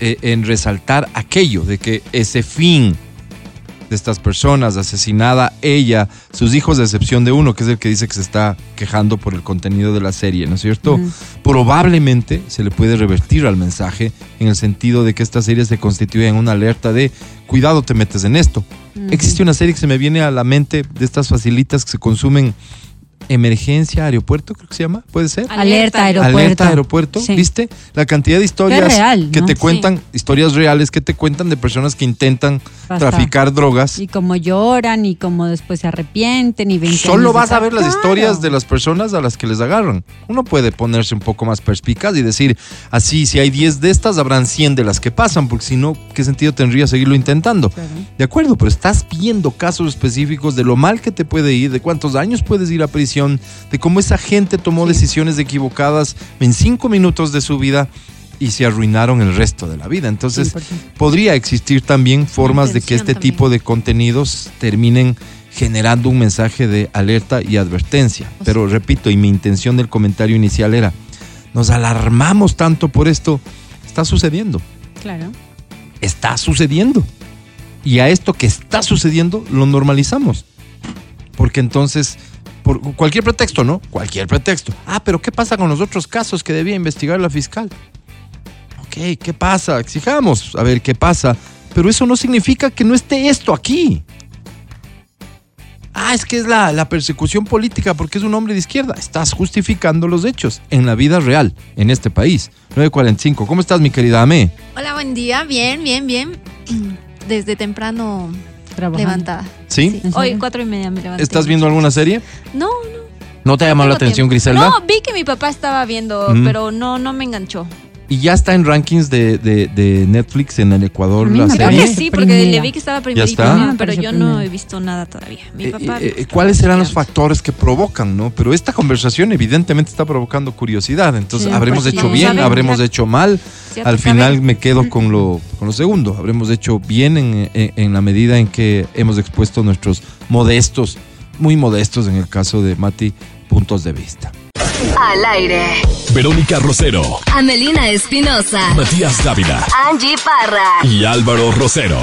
S5: en resaltar aquello de que ese fin de estas personas, asesinada ella, sus hijos de excepción de uno, que es el que dice que se está quejando por el contenido de la serie, ¿no es cierto? Probablemente se le puede revertir al mensaje en el sentido de que esta serie se constituye en una alerta de cuidado te metes en esto. Existe una serie que se me viene a la mente de estas facilitas que se consumen emergencia aeropuerto, creo que se llama, puede ser.
S6: Alerta aeropuerto.
S5: Alerta aeropuerto,
S6: Sí.
S5: ¿viste? La cantidad de historias
S6: real,
S5: que
S6: ¿no?
S5: te
S6: Sí.
S5: cuentan, historias reales que te cuentan de personas que intentan
S6: Basta.
S5: traficar drogas.
S6: Y como lloran y como después se arrepienten y ven que
S5: Solo vas a ver las
S6: Claro.
S5: historias de las personas a las que les agarran. Uno puede ponerse un poco más perspicaz y decir, así, si hay 10 de estas, habrán 100 de las que pasan, porque si no, ¿qué sentido tendría seguirlo intentando? De acuerdo, pero estás viendo casos específicos de lo mal que te puede ir, de cuántos años puedes ir a prisión, de cómo esa gente tomó decisiones equivocadas en cinco minutos de su vida y se arruinaron el resto de la vida. Entonces,
S6: 100%.
S5: podría existir también formas de que este
S7: también.
S5: tipo de contenidos terminen generando un mensaje de alerta y advertencia. Pero repito, y mi intención del comentario inicial era, nos alarmamos tanto por esto, está sucediendo,
S6: Claro.
S5: está sucediendo. Y a esto que está sucediendo lo normalizamos. Porque entonces, por cualquier pretexto, ¿no? Cualquier pretexto. Ah, pero ¿qué pasa con los otros casos que debía investigar la fiscal? Ok, ¿qué pasa? Exijamos a ver qué pasa. Pero eso no significa que no esté esto aquí. Ah, es que es la, persecución política porque es un hombre de izquierda. Estás justificando los hechos en la vida real, en este país. 945. ¿Cómo estás, mi querida Ame?
S7: Hola, buen día. Bien, bien, bien. Desde temprano
S6: Trabajando.
S7: levantada.
S5: ¿Sí?
S6: ¿En
S7: Hoy cuatro y media me levanté.
S5: ¿Estás viendo alguna serie?
S7: No, no.
S5: ¿No te ha llamado la atención,
S7: tiempo.
S5: Griselda?
S7: No, vi que mi papá estaba viendo,
S5: Mm.
S7: pero no, no me enganchó.
S5: Y ya está en rankings de, de- de Netflix en el Ecuador
S6: mí
S5: la
S7: Creo
S5: serie.
S7: que sí, porque
S6: primera.
S7: le vi que estaba primerito,
S5: está.
S7: ¿no?
S6: Me
S7: pero yo no he visto nada todavía. Mi
S5: Eh,
S7: papá.
S5: eh,
S7: estaba
S5: ¿Cuáles serán los factores que provocan, no? Pero esta conversación evidentemente está provocando curiosidad. Entonces,
S6: Sí,
S5: ¿habremos
S6: pues,
S5: hecho
S6: sí.
S5: bien?
S7: Saben,
S5: ¿Habremos
S7: ya-
S5: hecho mal?
S7: Ya
S5: Al final me quedo con lo, con lo segundo. Habremos hecho bien en, en- en la medida en que hemos expuesto nuestros modestos, muy modestos en el caso de Mati, puntos de vista.
S4: Al aire.
S1: Verónica Rosero,
S4: Amelina Espinosa.
S1: Matías Dávila
S4: Angie Parra.
S1: y Álvaro Rosero.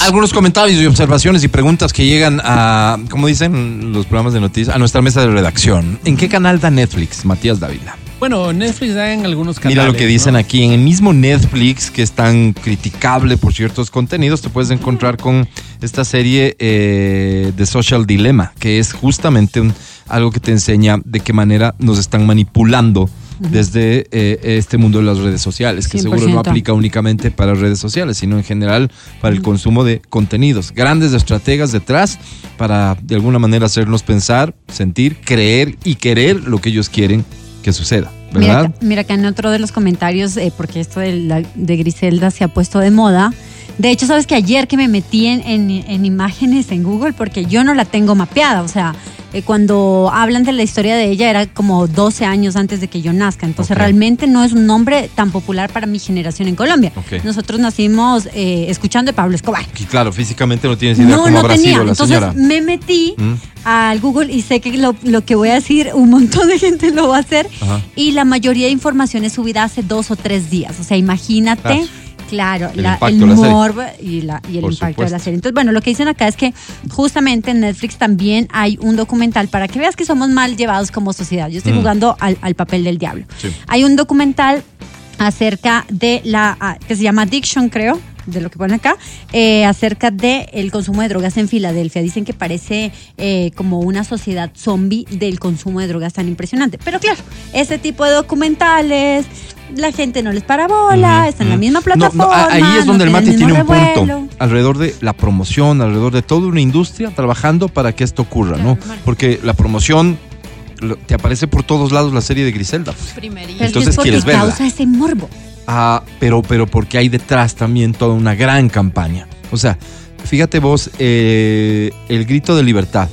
S5: Algunos comentarios y observaciones y preguntas que llegan a, como dicen los programas de noticias, a nuestra mesa de redacción. ¿En qué canal da Netflix, Matías Dávila?
S2: Bueno, Netflix da en algunos canales.
S5: Mira lo que dicen
S2: ¿no?
S5: aquí. En el mismo Netflix, que es tan criticable por ciertos contenidos, te puedes encontrar con esta serie eh, de Social Dilemma, que es justamente un- algo que te enseña de qué manera nos están manipulando desde eh, este mundo de las redes sociales, que seguro no
S6: 100%.
S5: aplica únicamente para redes sociales, sino en general para el consumo de contenidos. Grandes estrategas detrás para de alguna manera hacernos pensar, sentir, creer y querer lo que ellos quieren que suceda,
S6: Mira,
S5: ¿verdad?
S6: acá- mira que en otro de los comentarios, eh, porque esto de, la- de Griselda se ha puesto de moda. De hecho, sabes que ayer que me metí en, en- en imágenes en Google, porque yo no la tengo mapeada, o sea, eh, cuando hablan de la historia de ella era como 12 años antes de que yo nazca, entonces realmente no es un nombre tan popular para mi generación en Colombia. Nosotros nacimos eh, escuchando de Pablo Escobar.
S5: Y claro, físicamente no tienes idea
S6: No,
S5: cómo
S6: no
S5: habrá
S6: tenía.
S5: sido la
S6: Entonces
S5: señora.
S6: me metí
S5: Mm.
S6: al Google y sé que lo, lo que voy a decir, un montón de gente lo va a hacer.
S5: Ajá.
S6: Y la mayoría de información es subida hace dos o tres días. O sea, imagínate.
S5: Claro, El
S6: la- el
S5: de
S6: morbo y, la- y el
S5: Por
S6: impacto de la serie. Entonces, bueno, lo que dicen acá es que justamente en Netflix también hay un documental para que veas que somos mal llevados como sociedad. Yo estoy
S5: Mm.
S6: jugando al, al papel del diablo.
S5: Sí.
S6: Hay un documental acerca de la, ah, que se llama Addiction, creo, de lo que ponen acá, eh, acerca del el consumo de drogas en Filadelfia. Dicen que parece eh, como una sociedad zombie del consumo de drogas tan impresionante. Pero claro, ese tipo de documentales, la gente no les para bola, está en la misma
S5: No, no,
S6: plataforma.
S5: ahí es
S6: no
S5: donde el
S6: tiene mismo
S5: tiene un
S6: revuelo.
S5: punto alrededor de la promoción, alrededor de toda una industria trabajando para que esto ocurra, ¿no? Porque la promoción te aparece por todos lados la serie de Griselda.
S7: Primerito.
S6: Pero
S5: Entonces
S6: es que es porque
S5: quieres verla.
S6: causa ese morbo.
S5: Ah, pero, pero porque hay detrás también toda una gran campaña. O sea, fíjate vos, eh, el grito de libertad.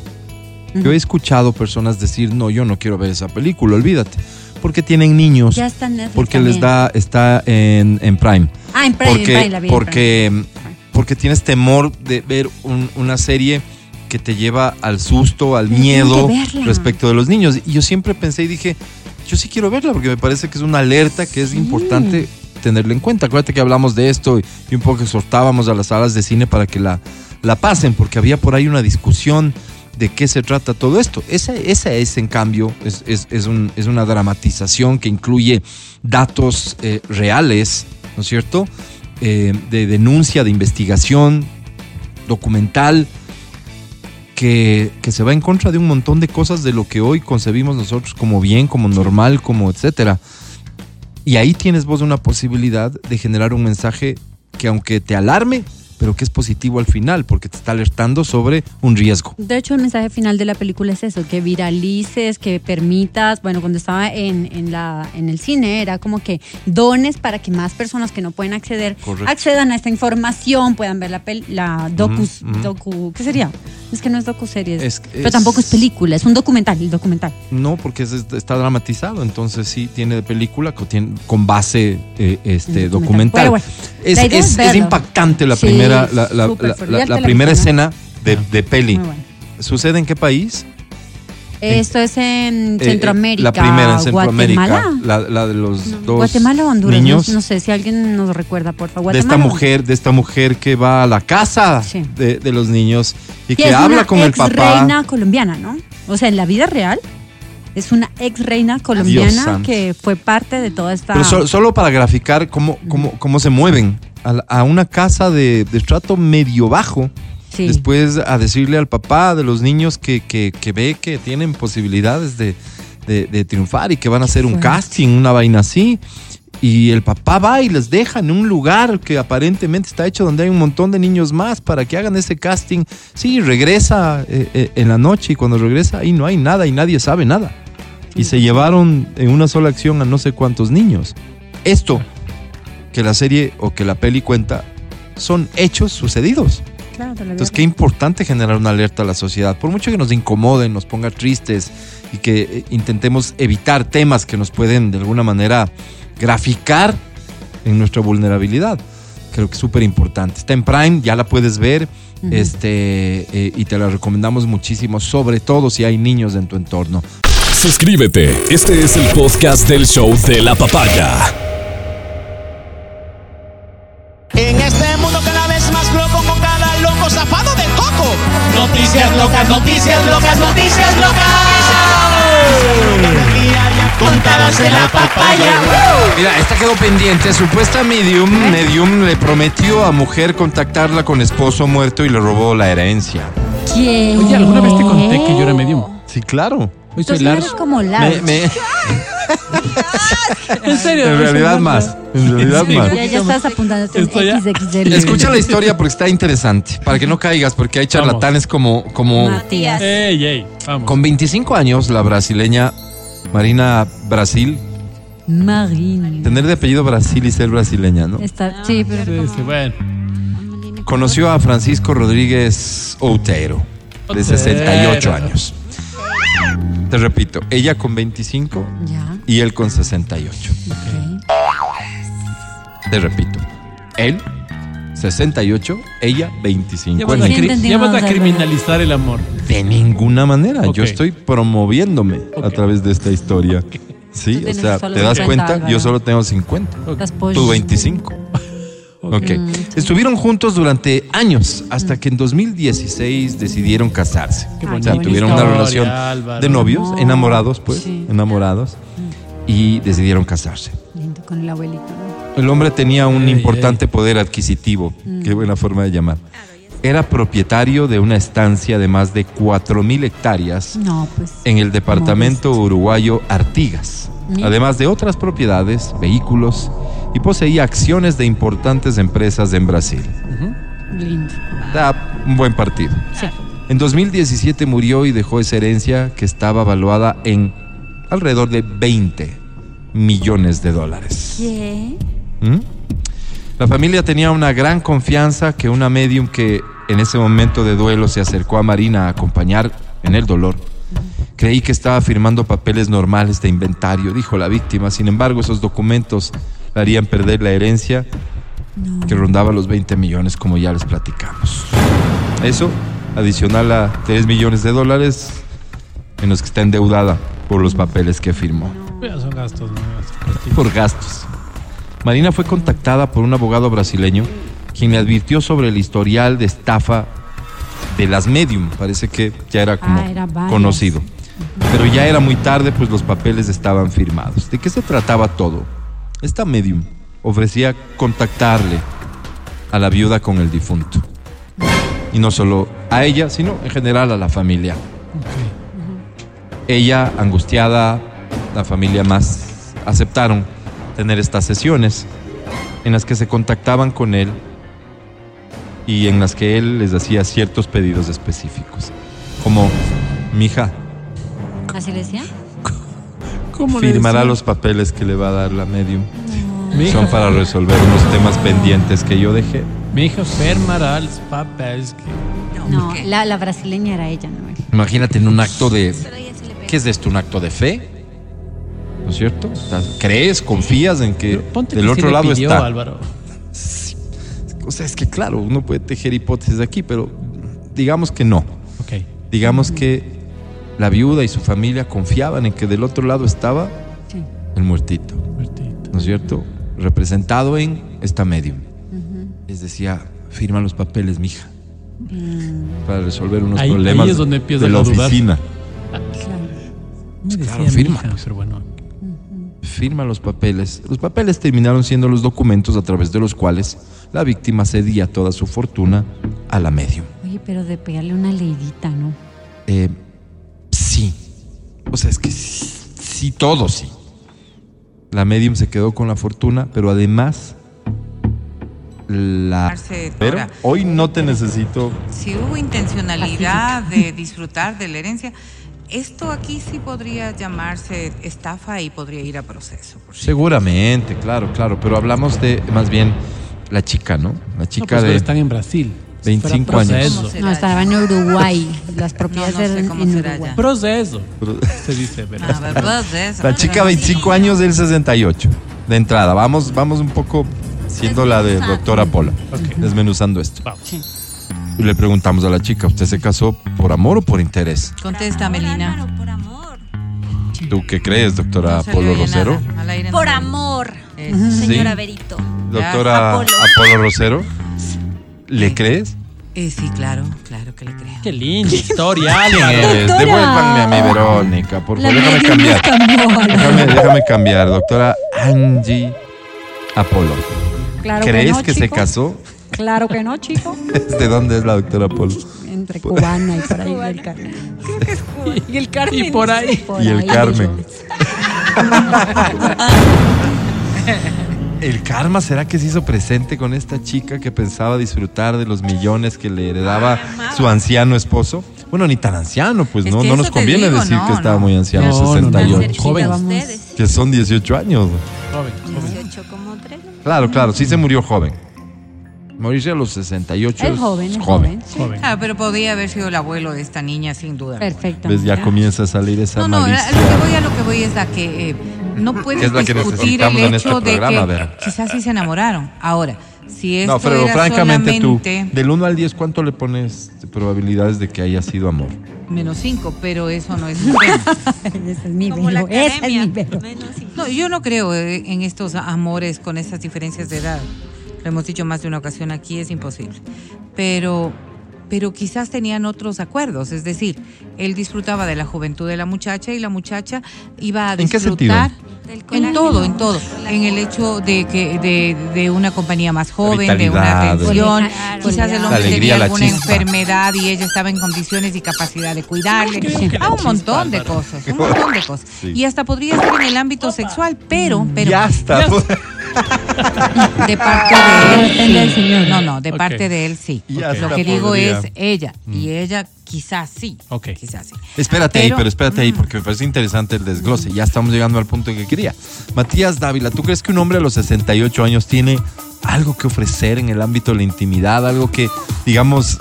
S5: Yo he escuchado personas decir, no, yo no quiero ver esa película, olvídate. Porque tienen niños,
S6: Ya está en Netflix
S5: porque les da, está en, en Prime.
S6: Ah, en Prime, en
S5: porque,
S6: Prime la vi, en
S5: porque, porque tienes temor de ver un- una serie que te lleva al susto, al
S6: Pero
S5: miedo respecto de los niños. Y yo siempre pensé y dije, yo sí quiero verla porque me parece que es una alerta que es importante tenerla en cuenta. Acuérdate que hablamos de esto y, y un poco exhortábamos a las salas de cine para que la, la pasen, porque había por ahí una discusión de qué se trata todo esto. Esa, esa es, en cambio, es, es- un- es una dramatización que incluye datos eh, reales, ¿no es cierto? Eh, de denuncia, de investigación, documental, que, que se va en contra de un montón de cosas de lo que hoy concebimos nosotros como bien, como normal, como etcétera. Y ahí tienes vos una posibilidad de generar un mensaje que aunque te alarme, pero que es positivo al final, porque te está alertando sobre un riesgo.
S6: De hecho, el mensaje final de la película es eso, que viralices, que permitas, bueno, cuando estaba en, en, la, en el cine era como que dones para que más personas que no pueden acceder
S5: Correcto.
S6: accedan a esta información, puedan ver la, pel- la docus, docu, ¿qué sería? Es que no es docu-series,
S5: Es-
S6: pero
S5: es-
S6: tampoco es película, es un documental, el documental.
S5: No, porque es- está dramatizado, entonces sí tiene película con, tiene- con base eh, este, documental.
S6: documental. Bueno, bueno,
S5: es, impactante la
S6: Sí,
S5: primera, la, la-
S6: súper
S5: la- la- la
S6: la
S5: primera
S6: ¿no?
S5: escena de, de peli.
S6: Bueno.
S5: ¿Sucede en qué país?
S6: Esto es en
S5: Eh, eh,
S6: Centroamérica,
S5: la primera en Centroamérica.
S6: Guatemala.
S5: La, la de los dos
S6: Guatemala o Honduras, no,
S5: niños.
S6: no sé si alguien nos recuerda, por favor.
S5: de esta mujer, de esta mujer que va a la casa
S6: Sí.
S5: de, de los niños y
S6: Que
S5: que
S6: es
S5: habla con el papá.
S6: reina colombiana, ¿no? O sea, en la vida real es una ex reina colombiana que fue parte de toda esta.
S5: Pero so- solo para graficar cómo, cómo, cómo se mueven a, una casa de, de estrato medio bajo.
S6: Sí.
S5: Después a decirle al papá de los niños que, que- que ve que tienen posibilidades de, de- de triunfar y que van a hacer un casting, una vaina así. Y el papá va y les deja en un lugar que aparentemente está hecho donde hay un montón de niños más para que hagan ese casting. Sí, regresa eh, eh, en la noche y cuando regresa ahí no hay nada y nadie sabe nada. Y se llevaron en una sola acción a no sé cuántos niños. Esto que la serie o que la peli cuenta son hechos sucedidos.
S6: Claro,
S5: Entonces, qué importante generar una alerta a la sociedad. Por mucho que nos incomoden, nos ponga tristes y que eh, intentemos evitar temas que nos pueden de alguna manera graficar en nuestra vulnerabilidad. Creo que es súper importante. Está en Prime, ya la puedes ver este, eh, y te la recomendamos muchísimo, sobre todo si hay niños en tu entorno.
S1: Suscríbete. Este es el podcast del show de la papaya.
S11: Locas, noticias locas, noticias locas. Contadas en la papaya.
S5: Mira, esta quedó pendiente. Supuesta medium, medium le prometió a mujer contactarla con esposo muerto y le robó la herencia.
S6: ¿Quién?
S2: Oye, ¿alguna vez te conté que yo era medium?
S5: Sí, claro.
S2: Soy
S6: Entonces
S2: Lars.
S6: eres como Lars.
S5: Me- me-
S2: En serio.
S5: en realidad más. En realidad
S2: Sí,
S5: más.
S6: Ya, ya estás XXL.
S5: Escucha la historia porque está interesante. Para que no caigas, porque hay charlatanes como, como
S6: Matías.
S2: Ey, ey, vamos.
S5: con 25 años, la brasileña Marina Brasil.
S6: Marine.
S5: Tener de apellido Brasil y ser brasileña, ¿no?
S6: Está, sí, pero
S2: Sí, sí, bueno.
S5: Conoció a Francisco Rodríguez Outeiro, de
S2: Outeiro.
S5: 68 años. Te repito, ella con 25 y él con 68. Okay. Te repito, él 68, ella 25.
S2: Ya van, a, ya van a criminalizar el amor.
S5: De ninguna manera. Yo estoy promoviéndome a través de esta historia. Sí, o sea, te das cuenta, yo solo tengo 50. Tú 25. Okay. Estuvieron juntos durante años, hasta que en 2016 decidieron casarse. Tuvieron una relación de novios, enamorados, pues, enamorados, y decidieron casarse.
S6: Con el abuelito.
S5: El hombre tenía un importante poder adquisitivo, qué buena forma de llamar. Era propietario de una estancia de más de 4.000 hectáreas en el departamento uruguayo Artigas, además de otras propiedades, vehículos y poseía acciones de importantes empresas en Brasil.
S6: Lindo.
S5: Da un buen partido.
S6: Sí.
S5: En 2017 murió y dejó esa herencia que estaba valuada en alrededor de 20 millones de dólares.
S6: ¿Qué?
S5: ¿Mm? La familia tenía una gran confianza que una medium que en ese momento de duelo se acercó a Marina a acompañar en el dolor. Creí que estaba firmando papeles normales de inventario, dijo la víctima. Sin embargo, esos documentos le harían perder la herencia que rondaba los 20 millones, como ya les platicamos. Eso, adicional a 3 millones de dólares en los que está endeudada por los papeles que firmó
S2: son gastos, ¿no?
S5: por gastos. Marina fue contactada por un abogado brasileño quien le advirtió sobre el historial de estafa de las medium. Parece que ya era como
S6: Ah, era
S5: conocido. Pero ya era muy tarde, pues los papeles estaban firmados. ¿De qué se trataba todo? Esta medium ofrecía contactarle a la viuda con el difunto. Y no solo a ella, sino en general a la familia. Ella, angustiada, la familia más, aceptaron tener estas sesiones en las que se contactaban con él y en las que él les hacía ciertos pedidos específicos. Como, mija,
S6: ¿Así le decía?
S2: ¿Cómo
S5: firmará los papeles que le va a dar la medium.
S2: Hija-
S5: Son para resolver unos temas pendientes que yo dejé.
S2: Mi hija firmará los papeles que...
S6: No, la, la brasileña era ella, ¿no?
S5: Imagínate en un acto de... ¿Qué es esto? ¿Un acto de fe? ¿No es cierto? ¿Crees? ¿Confías en que
S2: Ponte
S5: del
S2: que
S5: otro
S2: sí le
S5: lado
S2: pidió,
S5: está?
S2: Álvaro.
S5: O sea, es que claro, uno puede tejer hipótesis aquí, pero digamos que no.
S2: Ok.
S5: Digamos que la viuda y su familia confiaban en que del otro lado estaba
S6: Sí.
S5: el muertito, ¿no es cierto? Representado en esta medium. Les decía, firma los papeles, mija, para resolver unos
S2: Ahí- ahí
S5: problemas
S2: es donde empiezan
S5: de la
S2: dudar.
S5: oficina. Claro, firma, pues.
S2: pero bueno.
S5: Firma los papeles. Los papeles terminaron siendo los documentos a través de los cuales la víctima cedía toda su fortuna a la medium.
S6: Oye, pero de pegarle una leidita, ¿no?
S5: Eh. O sea, es que sí, sí, todo sí. La medium se quedó con la fortuna, pero además la... Pero hoy no te necesito...
S12: Si hubo intencionalidad de disfrutar de la herencia, esto aquí sí podría llamarse estafa y podría ir a proceso. por.
S5: Seguramente, claro, claro, pero hablamos de más bien la chica, ¿no? La
S2: No,
S5: chica
S2: pues, pero
S5: de
S2: están en Brasil.
S5: 25
S2: Fuera
S5: años.
S2: proceso.
S6: No, estaba en Uruguay. Las propiedades
S12: No, no sé
S6: eran en Uruguay.
S2: Proceso. Se dice, ¿verdad?
S12: Ah, ¿verdad? Eso.
S5: La chica 25 años del 68. De entrada, vamos, vamos un poco siendo la de doctora Pola, desmenuzando esto.
S2: Vamos.
S5: Y le preguntamos a la chica, ¿usted se casó por amor o por interés?
S12: Contesta, Melina.
S5: ¿Tú qué crees, doctora
S12: oye
S5: Rosero?
S13: Por amor, señora
S5: Sí.
S13: Berito.
S5: Doctora
S13: Apolo.
S5: Apolo Rosero, ¿le crees?
S12: Eh, sí, claro, claro que le creo.
S2: Qué linda historia,
S5: ¿Quién
S2: Álvaro.
S5: eres? Devuélvanme a mi Verónica, por favor, déjame cambiar. Déjame, déjame cambiar, doctora Angie Apolo.
S6: Claro que
S5: ¿Crees
S6: no,
S5: que se
S6: chico.
S5: casó?
S6: Claro que no, chico.
S5: ¿De dónde es la doctora Apolo?
S6: Entre cubana y por ahí del Carmen.
S13: Y el Carmen.
S2: Y por ahí.
S6: Por
S5: y el
S6: ahí,
S5: Carmen. ¿El karma será que se hizo presente con esta chica que pensaba disfrutar de los millones que le heredaba su anciano esposo? Bueno, ni tan anciano, pues
S12: Es
S5: no, no nos conviene
S12: digo,
S5: decir
S12: no,
S5: que estaba
S12: no.
S5: muy anciano,
S2: No, no, no.
S5: 68.
S2: Joven.
S5: Que son 18 años.
S2: Joven, joven.
S6: 18 como 3.
S5: Claro, claro, sí se murió joven. Morirse a los 68
S6: Es
S5: es
S6: joven, es
S5: joven.
S6: joven. sí.
S2: Joven.
S12: Ah, pero podría haber sido el abuelo de esta niña, sin duda.
S6: Perfecto.
S5: ¿Ves? Ya comienza a salir esa
S12: No, no, a
S5: malicia.
S12: lo que voy a lo que voy es a que eh, no puedes
S5: que
S12: discutir el
S5: en
S12: hecho
S5: este
S12: de
S5: programa,
S12: que
S5: Vera.
S12: quizás sí se enamoraron. Ahora, si esto
S5: No, pero
S12: era
S5: francamente
S12: solamente
S5: tú, del 1 al 10, ¿cuánto le pones de probabilidades de que haya sido amor?
S12: menos cinco, pero eso no es un tema.
S6: Ese es mi
S7: Como la.
S6: Ese es
S7: academia.
S6: mi velo.
S7: Menos cinco.
S12: No, yo no creo eh, en estos amores con estas diferencias de edad. Lo hemos dicho más de una ocasión aquí, es imposible. Pero, pero quizás tenían otros acuerdos, es decir, él disfrutaba de la juventud de la muchacha y la muchacha iba a
S5: ¿En qué
S12: disfrutar en todo, en todo, en el hecho de que de, de una compañía más joven, de una atención, quizás el hombre
S5: alegría,
S12: tenía alguna enfermedad y ella estaba en condiciones y capacidad de cuidarle, a un montón de cosas, un montón de cosas.
S5: Sí.
S12: Y hasta podría ser en el ámbito sexual, pero, pero
S5: ya está.
S12: de parte de él.
S6: Depende del
S12: sí.
S6: señor.
S12: No, no, de parte de él sí. Lo que digo
S5: podría.
S12: es ella. Y ella quizás sí.
S2: Ok.
S12: Quizás sí.
S5: Espérate ahí,
S12: Pero-
S5: pero espérate ahí, porque me parece interesante el desglose. Ya estamos llegando al punto que quería. Matías Dávila, ¿tú crees que un hombre a los 68 años tiene algo que ofrecer en el ámbito de la intimidad? Algo que, digamos,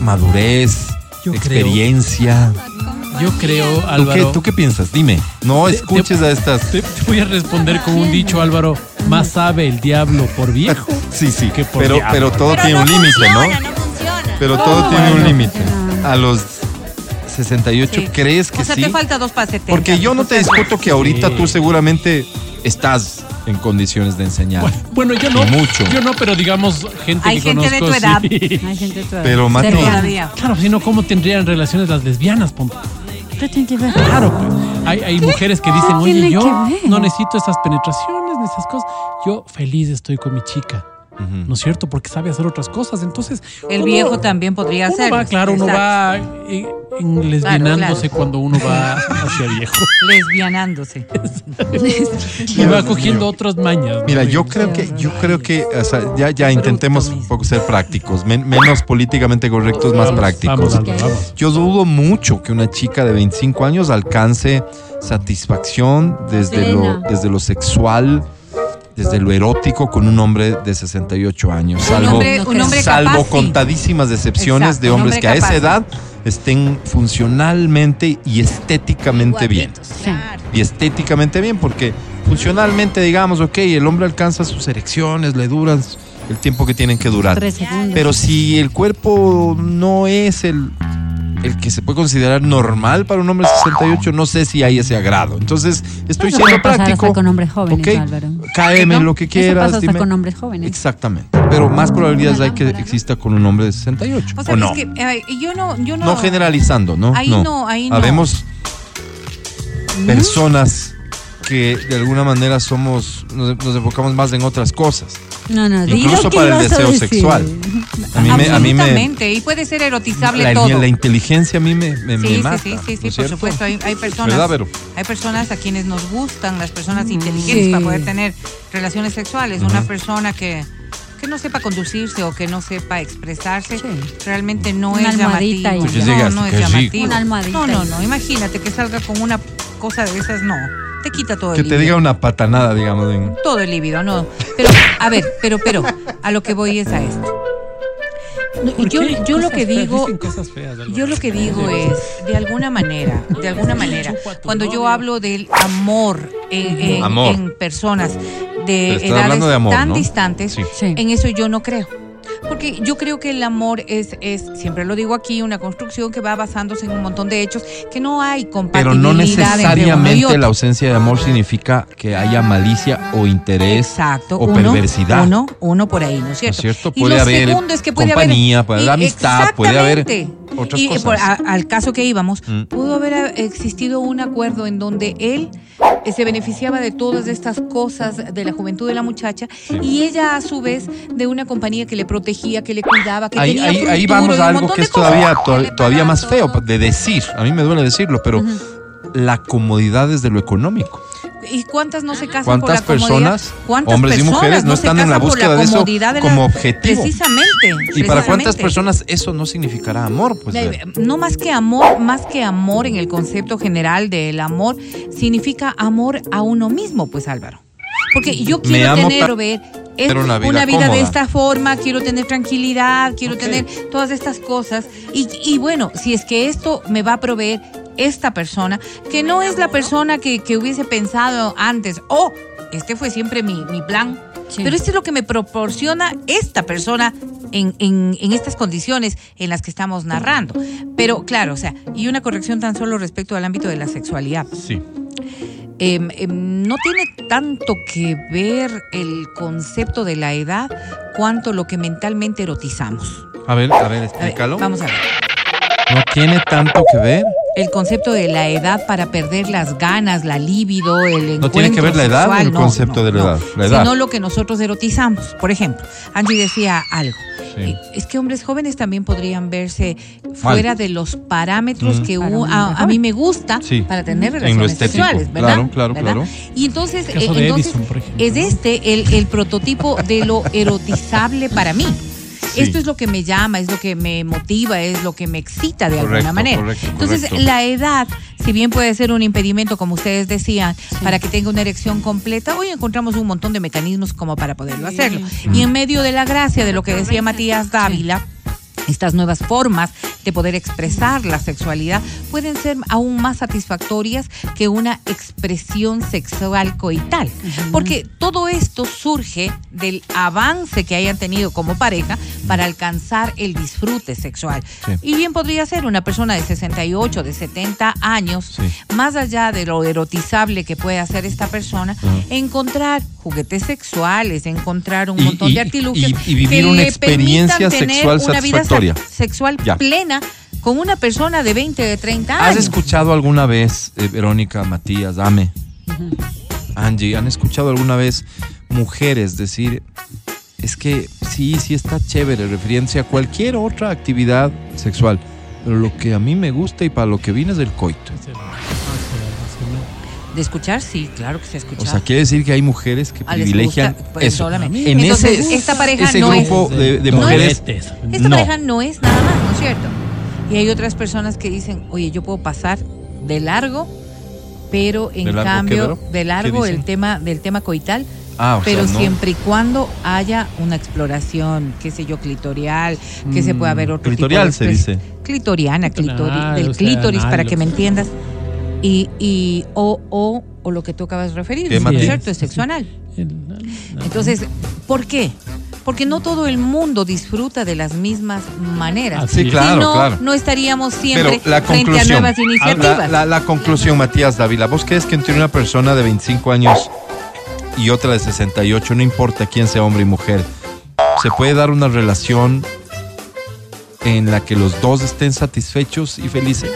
S5: madurez,
S2: Yo creo-
S5: experiencia.
S2: Yo creo,
S5: ¿Tú qué,
S2: Álvaro.
S5: ¿Tú qué piensas? Dime. No
S2: Te-
S5: escuches a estas.
S2: Te, te voy a responder con un dicho, Álvaro. Más sabe el diablo por viejo.
S5: Sí, sí.
S2: que por
S5: Pero,
S2: diablo.
S5: pero todo
S7: Pero
S5: tiene
S7: no
S5: un límite, ¿no?
S7: no funciona.
S5: Pero todo tiene un límite. A los 68,
S12: Sí.
S5: ¿crees que
S12: o sea,
S5: sí?
S12: te falta dos para 70.
S5: Porque yo no te discuto que ahorita
S2: Sí.
S5: tú seguramente estás en condiciones de enseñar.
S2: Bueno, bueno, yo no.
S5: Y mucho.
S2: Yo no, pero digamos, gente
S12: Hay
S2: que
S12: gente de tu edad.
S2: sí.
S6: Hay gente toda-
S5: Pero, Mati-
S6: cercana.
S12: Todavía.
S2: Claro, si no, ¿cómo tendrían relaciones las lesbianas? Ponte?
S6: ¿Qué tiene que ver?
S2: Claro, pues. Hay, hay mujeres que dicen, oye, yo no necesito esas penetraciones, esas cosas. Yo feliz estoy con mi chica. ¿No es cierto? Porque sabe hacer otras cosas. Entonces.
S12: El
S2: uno-
S12: viejo también podría
S2: uno
S12: ser.
S2: va, claro, uno va en- lesbianándose
S12: claro.
S2: cuando uno va hacia viejo.
S12: Lesbianándose.
S2: Y va cogiendo otras mañas. ¿no?
S5: Mira, yo creo que, yo creo que, o sea, ya, ya intentemos un poco ser prácticos, men- menos políticamente correctos, más
S2: Vamos,
S5: prácticos.
S2: vamos, Álvaro, vamos.
S5: Yo dudo mucho que una chica de 25 años alcance satisfacción desde lo, desde lo sexual, desde lo erótico con un hombre de 68 años.
S12: Un
S5: Salvo,
S12: hombre, un hombre
S5: salvo
S12: capaz,
S5: contadísimas excepciones
S12: Exacto,
S5: de hombres
S12: hombre
S5: que a esa edad estén funcionalmente y estéticamente bien.
S7: Guapitos,
S6: Sí.
S7: claro.
S5: Y estéticamente bien, porque funcionalmente, digamos, ok, el hombre alcanza sus erecciones, le duran el tiempo que tienen que durar.
S6: Tres segundos.
S5: Pero si el cuerpo no es el, el que se puede considerar normal para un hombre de 68, no sé si hay ese agrado. Entonces, estoy
S6: Eso
S5: siendo
S6: puede pasar
S5: práctico.
S6: hasta con hombres jóvenes,
S5: ¿ok?
S6: Álvaro.
S5: Cáeme
S6: ¿No?
S5: lo que
S6: Eso
S5: quieras.
S6: pasa hasta
S5: dime.
S6: con hombres jóvenes.
S5: Exactamente. Pero más probabilidades hay que exista con un hombre de 68.
S12: O sea,
S5: ¿O no?
S12: es que eh, yo no, yo no.
S5: no generalizando, ¿no?
S12: Ahí no, ahí no.
S5: Habemos personas que de alguna manera somos, nos, nos enfocamos más en otras cosas.
S6: No, no,
S5: Incluso para el deseo sexual. A mí me, a mí me
S12: Absolutamente, y puede ser erotizable
S5: la,
S12: todo.
S5: la inteligencia a mí me, me, me
S12: Sí, sí,
S5: mata.
S12: sí, sí,
S5: ¿no
S12: sí, por
S5: cierto?
S12: supuesto. Hay, hay personas,
S5: ¿Verdad, Vero?
S12: hay personas a quienes nos gustan las personas inteligentes
S6: Sí.
S12: para poder tener relaciones sexuales. Una persona que, que no sepa conducirse o que no sepa expresarse,
S6: Sí.
S12: realmente no
S6: Una
S12: es
S6: almohadita
S12: llamativo.
S6: y
S12: No, no llamativo.
S6: Una almohadita
S12: No, no, no. Imagínate que salga con una cosa de esas, no. Te quita todo
S5: Que
S12: el
S5: te diga una patanada, digamos. en-
S12: todo el líbido, no. Pero, a ver, pero, pero, a lo que voy es a esto. No,
S2: ¿Por
S12: Yo, yo lo que digo,
S2: feas,
S12: yo lo que digo es, de alguna manera, de alguna manera, cuando yo hablo del amor en, en-
S5: Amor.
S12: en personas de edades
S5: hablando de amor,
S12: tan
S5: ¿no?
S12: distantes.
S5: Sí.
S12: en eso yo no creo. Porque yo creo que el amor es, es, siempre lo digo aquí, una construcción que va basándose en un montón de hechos, que no hay
S5: Pero
S12: compatibilidad
S5: no
S12: uno y
S5: necesariamente la ausencia de amor significa que haya malicia o interés
S12: Exacto,
S5: o
S12: uno,
S5: perversidad.
S12: Uno, uno por ahí, ¿no es cierto?
S5: cierto?
S12: Y
S5: Puede
S12: lo
S5: haber
S12: segundo es que puede
S5: compañía,
S12: haber,
S5: puede
S12: y-
S5: haber amistad, puede haber otras
S12: y,
S5: cosas.
S12: por- a- al caso que íbamos,
S5: Mm.
S12: pudo haber existido un acuerdo en donde él se beneficiaba de todas estas cosas de la juventud de la muchacha y ella a su vez de una compañía que le protegía, que le cuidaba, que
S5: Ahí,
S12: tenía
S5: ahí, ahí vamos a algo que
S12: de
S5: es todavía, to- todavía más feo de decir. A mí me duele decirlo, pero la comodidad desde lo económico.
S12: ¿Y cuántas no se casan por la
S5: ¿Cuántas
S12: comodidad?
S5: personas,
S12: ¿Cuántas
S5: hombres y
S12: personas
S5: mujeres, no están en la búsqueda de eso
S12: comodidad de la-
S5: como objetivo?
S12: Precisamente.
S5: Y para cuántas personas eso no significará amor, pues.
S12: Eh. No más que amor, más que amor en el concepto general del amor, significa amor a uno mismo, pues Álvaro. Porque yo quiero tener, ver,
S5: una vida
S12: de esta forma, quiero tener tranquilidad, quiero tener todas estas cosas. Y, y bueno, si es que esto me va a proveer esta persona, que no es la persona que, que hubiese pensado antes, oh, este fue siempre mi, mi plan, pero este es lo que me proporciona esta persona en, en- en estas condiciones en las que estamos narrando. Pero claro, o sea, y una corrección tan solo respecto al ámbito de la sexualidad.
S5: Sí.
S12: Em, em, no tiene tanto que ver el concepto de la edad cuanto lo que mentalmente erotizamos.
S5: A ver, a ver,
S12: A ver,
S5: explícalo.
S12: vamos a ver.
S5: No tiene tanto que ver.
S12: El concepto de la edad para perder las ganas, la libido, el
S5: No tiene que ver la edad
S12: sexual,
S5: el
S12: no,
S5: concepto
S12: no,
S5: de la
S12: no.
S5: edad. La edad.
S12: Sino lo que nosotros erotizamos. Por ejemplo, Angie decía algo.
S5: Sí.
S12: Eh, Es que hombres jóvenes también podrían verse fuera de los parámetros
S5: Ujú.
S12: que
S6: un
S12: a, a mí me gusta
S5: Sí.
S12: para tener
S5: En lo
S12: relaciones sexuales, ¿verdad?
S5: Claro, claro,
S12: ¿Verdad?
S5: claro.
S12: Y entonces,
S2: El caso
S12: eh,
S2: de
S12: entonces
S2: Edison, por ejemplo,
S12: es
S2: ¿no?
S12: este el, el prototipo de lo erotizable para mí.
S5: Sí.
S12: Esto es lo que me llama, es lo que me motiva, es lo que me excita de alguna manera.
S5: correcto,
S12: Entonces,
S5: correcto.
S12: la edad, si bien puede ser un impedimento, como ustedes decían, para que tenga una erección completa, hoy encontramos un montón de mecanismos como para poderlo hacerlo. Y en medio de la gracia de lo que decía Matías Dávila, estas nuevas formas de poder expresar la sexualidad pueden ser aún más satisfactorias que una expresión sexual coital. Porque todo esto surge del avance que hayan tenido como pareja para alcanzar el disfrute sexual.
S5: Sí.
S12: Y bien podría ser una persona de 68, de 70 años,
S5: Sí.
S12: más allá de lo erotizable que puede hacer esta persona, encontrar juguetes sexuales, encontrar un
S5: Y-
S12: montón
S5: y-
S12: de artilugios
S5: y- y vivir
S12: que
S5: una
S12: le
S5: experiencia
S12: permitan tener
S5: sexual
S12: una vida
S5: satisfactoria.
S12: Sexual
S5: Ya.
S12: plena con una persona de 20, de 30
S5: ¿Has
S12: años.
S5: escuchado alguna vez, eh, Verónica, Matías, Ame, Angie, ¿han escuchado alguna vez mujeres decir, es que sí, sí está chévere, refiriéndose a cualquier otra actividad sexual, pero lo que a mí me gusta y para lo que vine es el coito?
S12: De escuchar, sí, claro que se ha escuchado.
S5: O sea, quiere decir que hay mujeres que
S12: Ah,
S5: privilegian
S12: gusta, pues,
S5: eso.
S12: solamente.
S5: En
S12: Entonces,
S5: ese,
S12: esta pareja
S5: ese
S12: no es-
S5: grupo de, de
S12: no
S5: mujeres,
S2: es-
S12: Esta
S5: no.
S12: pareja no es nada más, ¿no es cierto? Y hay otras personas que dicen, oye, yo puedo pasar de largo, pero en
S5: ¿De largo
S12: cambio, de largo
S5: ¿Qué
S12: el tema del tema coital,
S5: Ah, o
S12: pero
S5: sea, no.
S12: siempre y cuando haya una exploración, qué sé yo, clitorial, que se pueda ver otro
S5: Clitorial
S12: tipo
S5: se
S12: de
S5: dice.
S12: clitoriana, clitori- del
S2: sea,
S12: clítoris, para que me
S2: sea.
S12: entiendas. Y, y o, o, o lo que tú acabas de referir,
S5: ¿Qué,
S12: ¿no es cierto? Es sexo anal. Entonces, ¿por qué? Porque no todo el mundo disfruta de las mismas maneras.
S5: Ah, sí,
S12: Si
S5: claro,
S12: no,
S5: claro.
S12: no estaríamos siempre
S5: Pero la
S12: frente a
S5: conclusión,
S12: nuevas iniciativas.
S5: la, la- la conclusión, Matías Dávila, ¿vos crees que entre una persona de 25 años y otra de 68, no importa quién sea hombre y mujer, se puede dar una relación en la que los dos estén satisfechos y felices?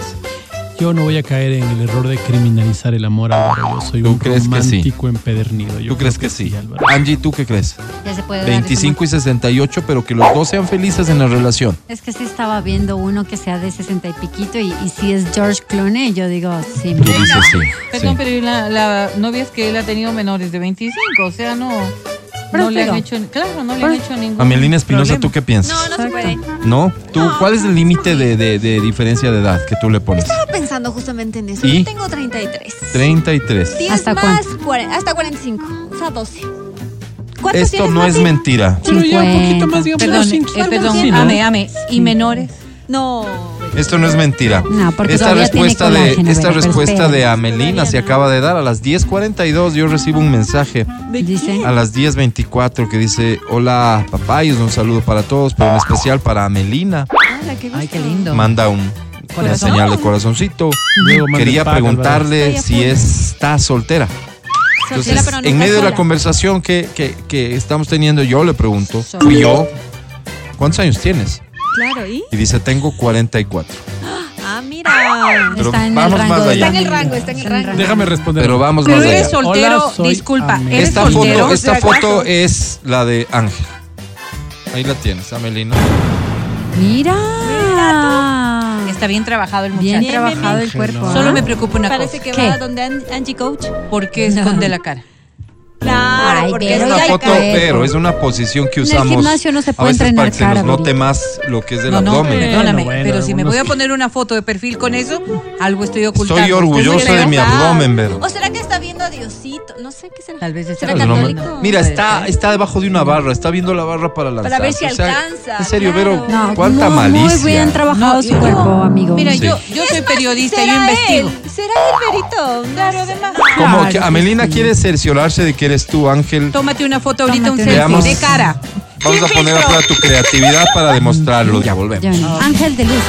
S2: Yo no voy a caer en el error de criminalizar el amor, Álvaro. Yo soy
S5: ¿Tú
S2: un
S5: crees que sí?
S2: romántico empedernido. Yo
S5: ¿Tú crees que sí? Angie, ¿tú qué crees?
S6: Ya se puede dar
S5: 25 y 68, pero que los dos sean felices en la relación.
S6: Es que sí estaba viendo uno que sea de 60 y piquito y, y si es George Clooney, yo digo, sí.
S5: Tú dices sí.
S12: Perdón,
S5: sí.
S12: pero ¿y la, la novia es que él ha tenido menores de 25, o sea, no,
S6: Pero
S12: no le han hecho, claro, no le han hecho ningún
S5: Amelina Espinosa. ¿tú qué piensas?
S7: No, no se puede.
S5: ¿No? ¿Tú, ¿Cuál es el límite de, de- de diferencia de edad que tú le pones?
S7: Estaba pensando justamente en eso.
S5: ¿Y?
S7: Yo tengo 33.
S5: 33.
S7: 10
S6: ¿Hasta
S7: más, hasta 45. O sea, 12. ¿Cuántos
S5: Esto
S7: tienes,
S5: no es mentira.
S2: Pero ya un poquito más, digamos,
S12: Perdón, eh, perdón,
S2: sí, ¿no?
S12: ame, ame. ¿Y menores?
S7: No.
S5: Esto no es mentira.
S6: No, porque
S5: esta
S6: tiene
S5: respuesta de esta
S6: pero
S5: respuesta
S6: espera.
S5: de Amelina se acaba de dar a las 10:42. Yo recibo un mensaje
S6: Dice.
S5: a las 10:24 que dice, "Hola, papayos, un saludo para todos, pero en especial para Amelina."
S7: Qué
S12: Ay, qué lindo.
S5: Manda un una señal de corazoncito.
S2: Luego
S5: Quería preguntarle si está soltera.
S7: Soltera,
S5: Entonces, en medio de la conversación que, que- que estamos teniendo, yo le pregunto, fui yo, ¿cuántos años tienes?
S7: Claro, ¿y?
S5: Y dice, tengo 44.
S7: Ah, mira.
S5: Pero
S6: Está en
S5: vamos
S6: el rango.
S5: allá.
S7: Está en el rango, está en el rango.
S2: Déjame responder.
S5: Pero vamos
S12: Pero
S5: más
S12: eres
S5: allá.
S12: soltero,
S2: Hola, soy
S12: disculpa, eres
S5: Esta
S12: soltero.
S5: foto, esta foto es la de Ángel. Ahí la tienes, Amelina.
S6: Mira.
S12: está bien trabajado el muchacho.
S6: Bien trabajado el cuerpo.
S12: Solo me preocupa una
S7: Parece
S12: cosa.
S7: que
S12: ¿Qué?
S7: va donde An- Angie Coach.
S12: ¿Por qué esconde la cara?
S7: Claro,
S6: Ay,
S7: porque
S5: Es
S6: pero
S5: una foto, pero es una posición que
S6: En el
S5: usamos
S6: gimnasio no se
S5: a
S6: puede
S5: veces
S6: entrenar
S5: para que se nos
S6: cara,
S5: note
S6: Viri.
S5: más lo que es el
S12: No, no,
S5: abdomen.
S12: perdóname,
S2: Bueno,
S12: pero si me voy a poner una foto de perfil con eso, algo estoy ocultando.
S5: Estoy orgulloso
S12: ¿Usted
S5: de mi abdomen, Vero.
S7: ¿O será que está viendo a Diosito? No sé qué será.
S12: Tal vez está
S7: ¿Será
S5: Es broma.
S7: católico?
S5: Mira,
S12: Puede
S5: está, está debajo de una barra, está viendo la barra para lanzar.
S7: Para ver si alcanza,
S5: En serio,
S7: claro.
S5: Vero,
S6: No,
S5: cuánta malicia.
S6: Muy bien trabajado
S12: No,
S6: su cuerpo, amigo.
S12: Mira,
S5: Sí.
S12: yo, yo soy periodista, yo
S7: ¿Será
S12: investigo.
S7: ¿Será el Verito? Claro, además.
S5: Como que Amelina quiere cerciorarse de que eres tú, Ángel.
S12: Tómate una foto ahorita, un selfie
S5: Veamos.
S12: de cara.
S5: Vamos a poner a prueba tu creatividad para demostrarlo. Ya volvemos.
S6: Ya. Ángel de luz.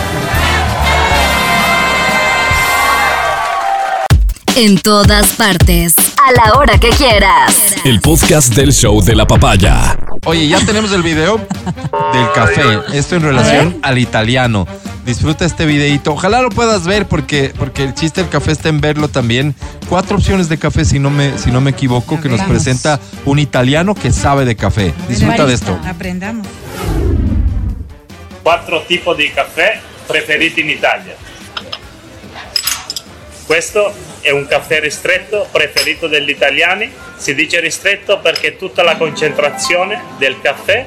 S4: En todas partes. A la hora que quieras.
S1: El podcast del show de la papaya.
S5: Oye, ya tenemos el video del café. Esto en relación al italiano. Disfruta este videito. Ojalá lo puedas ver porque, porque el chiste del café está en verlo también. Cuatro opciones de café, si no me, si no me equivoco, que nos presenta un italiano que sabe de café. Disfruta de esto.
S12: Aprendamos.
S14: quattro tipi di caffè preferiti in Italia. Questo è un caffè ristretto preferito dagli italiani. Si dice ristretto perché tutta la concentrazione del caffè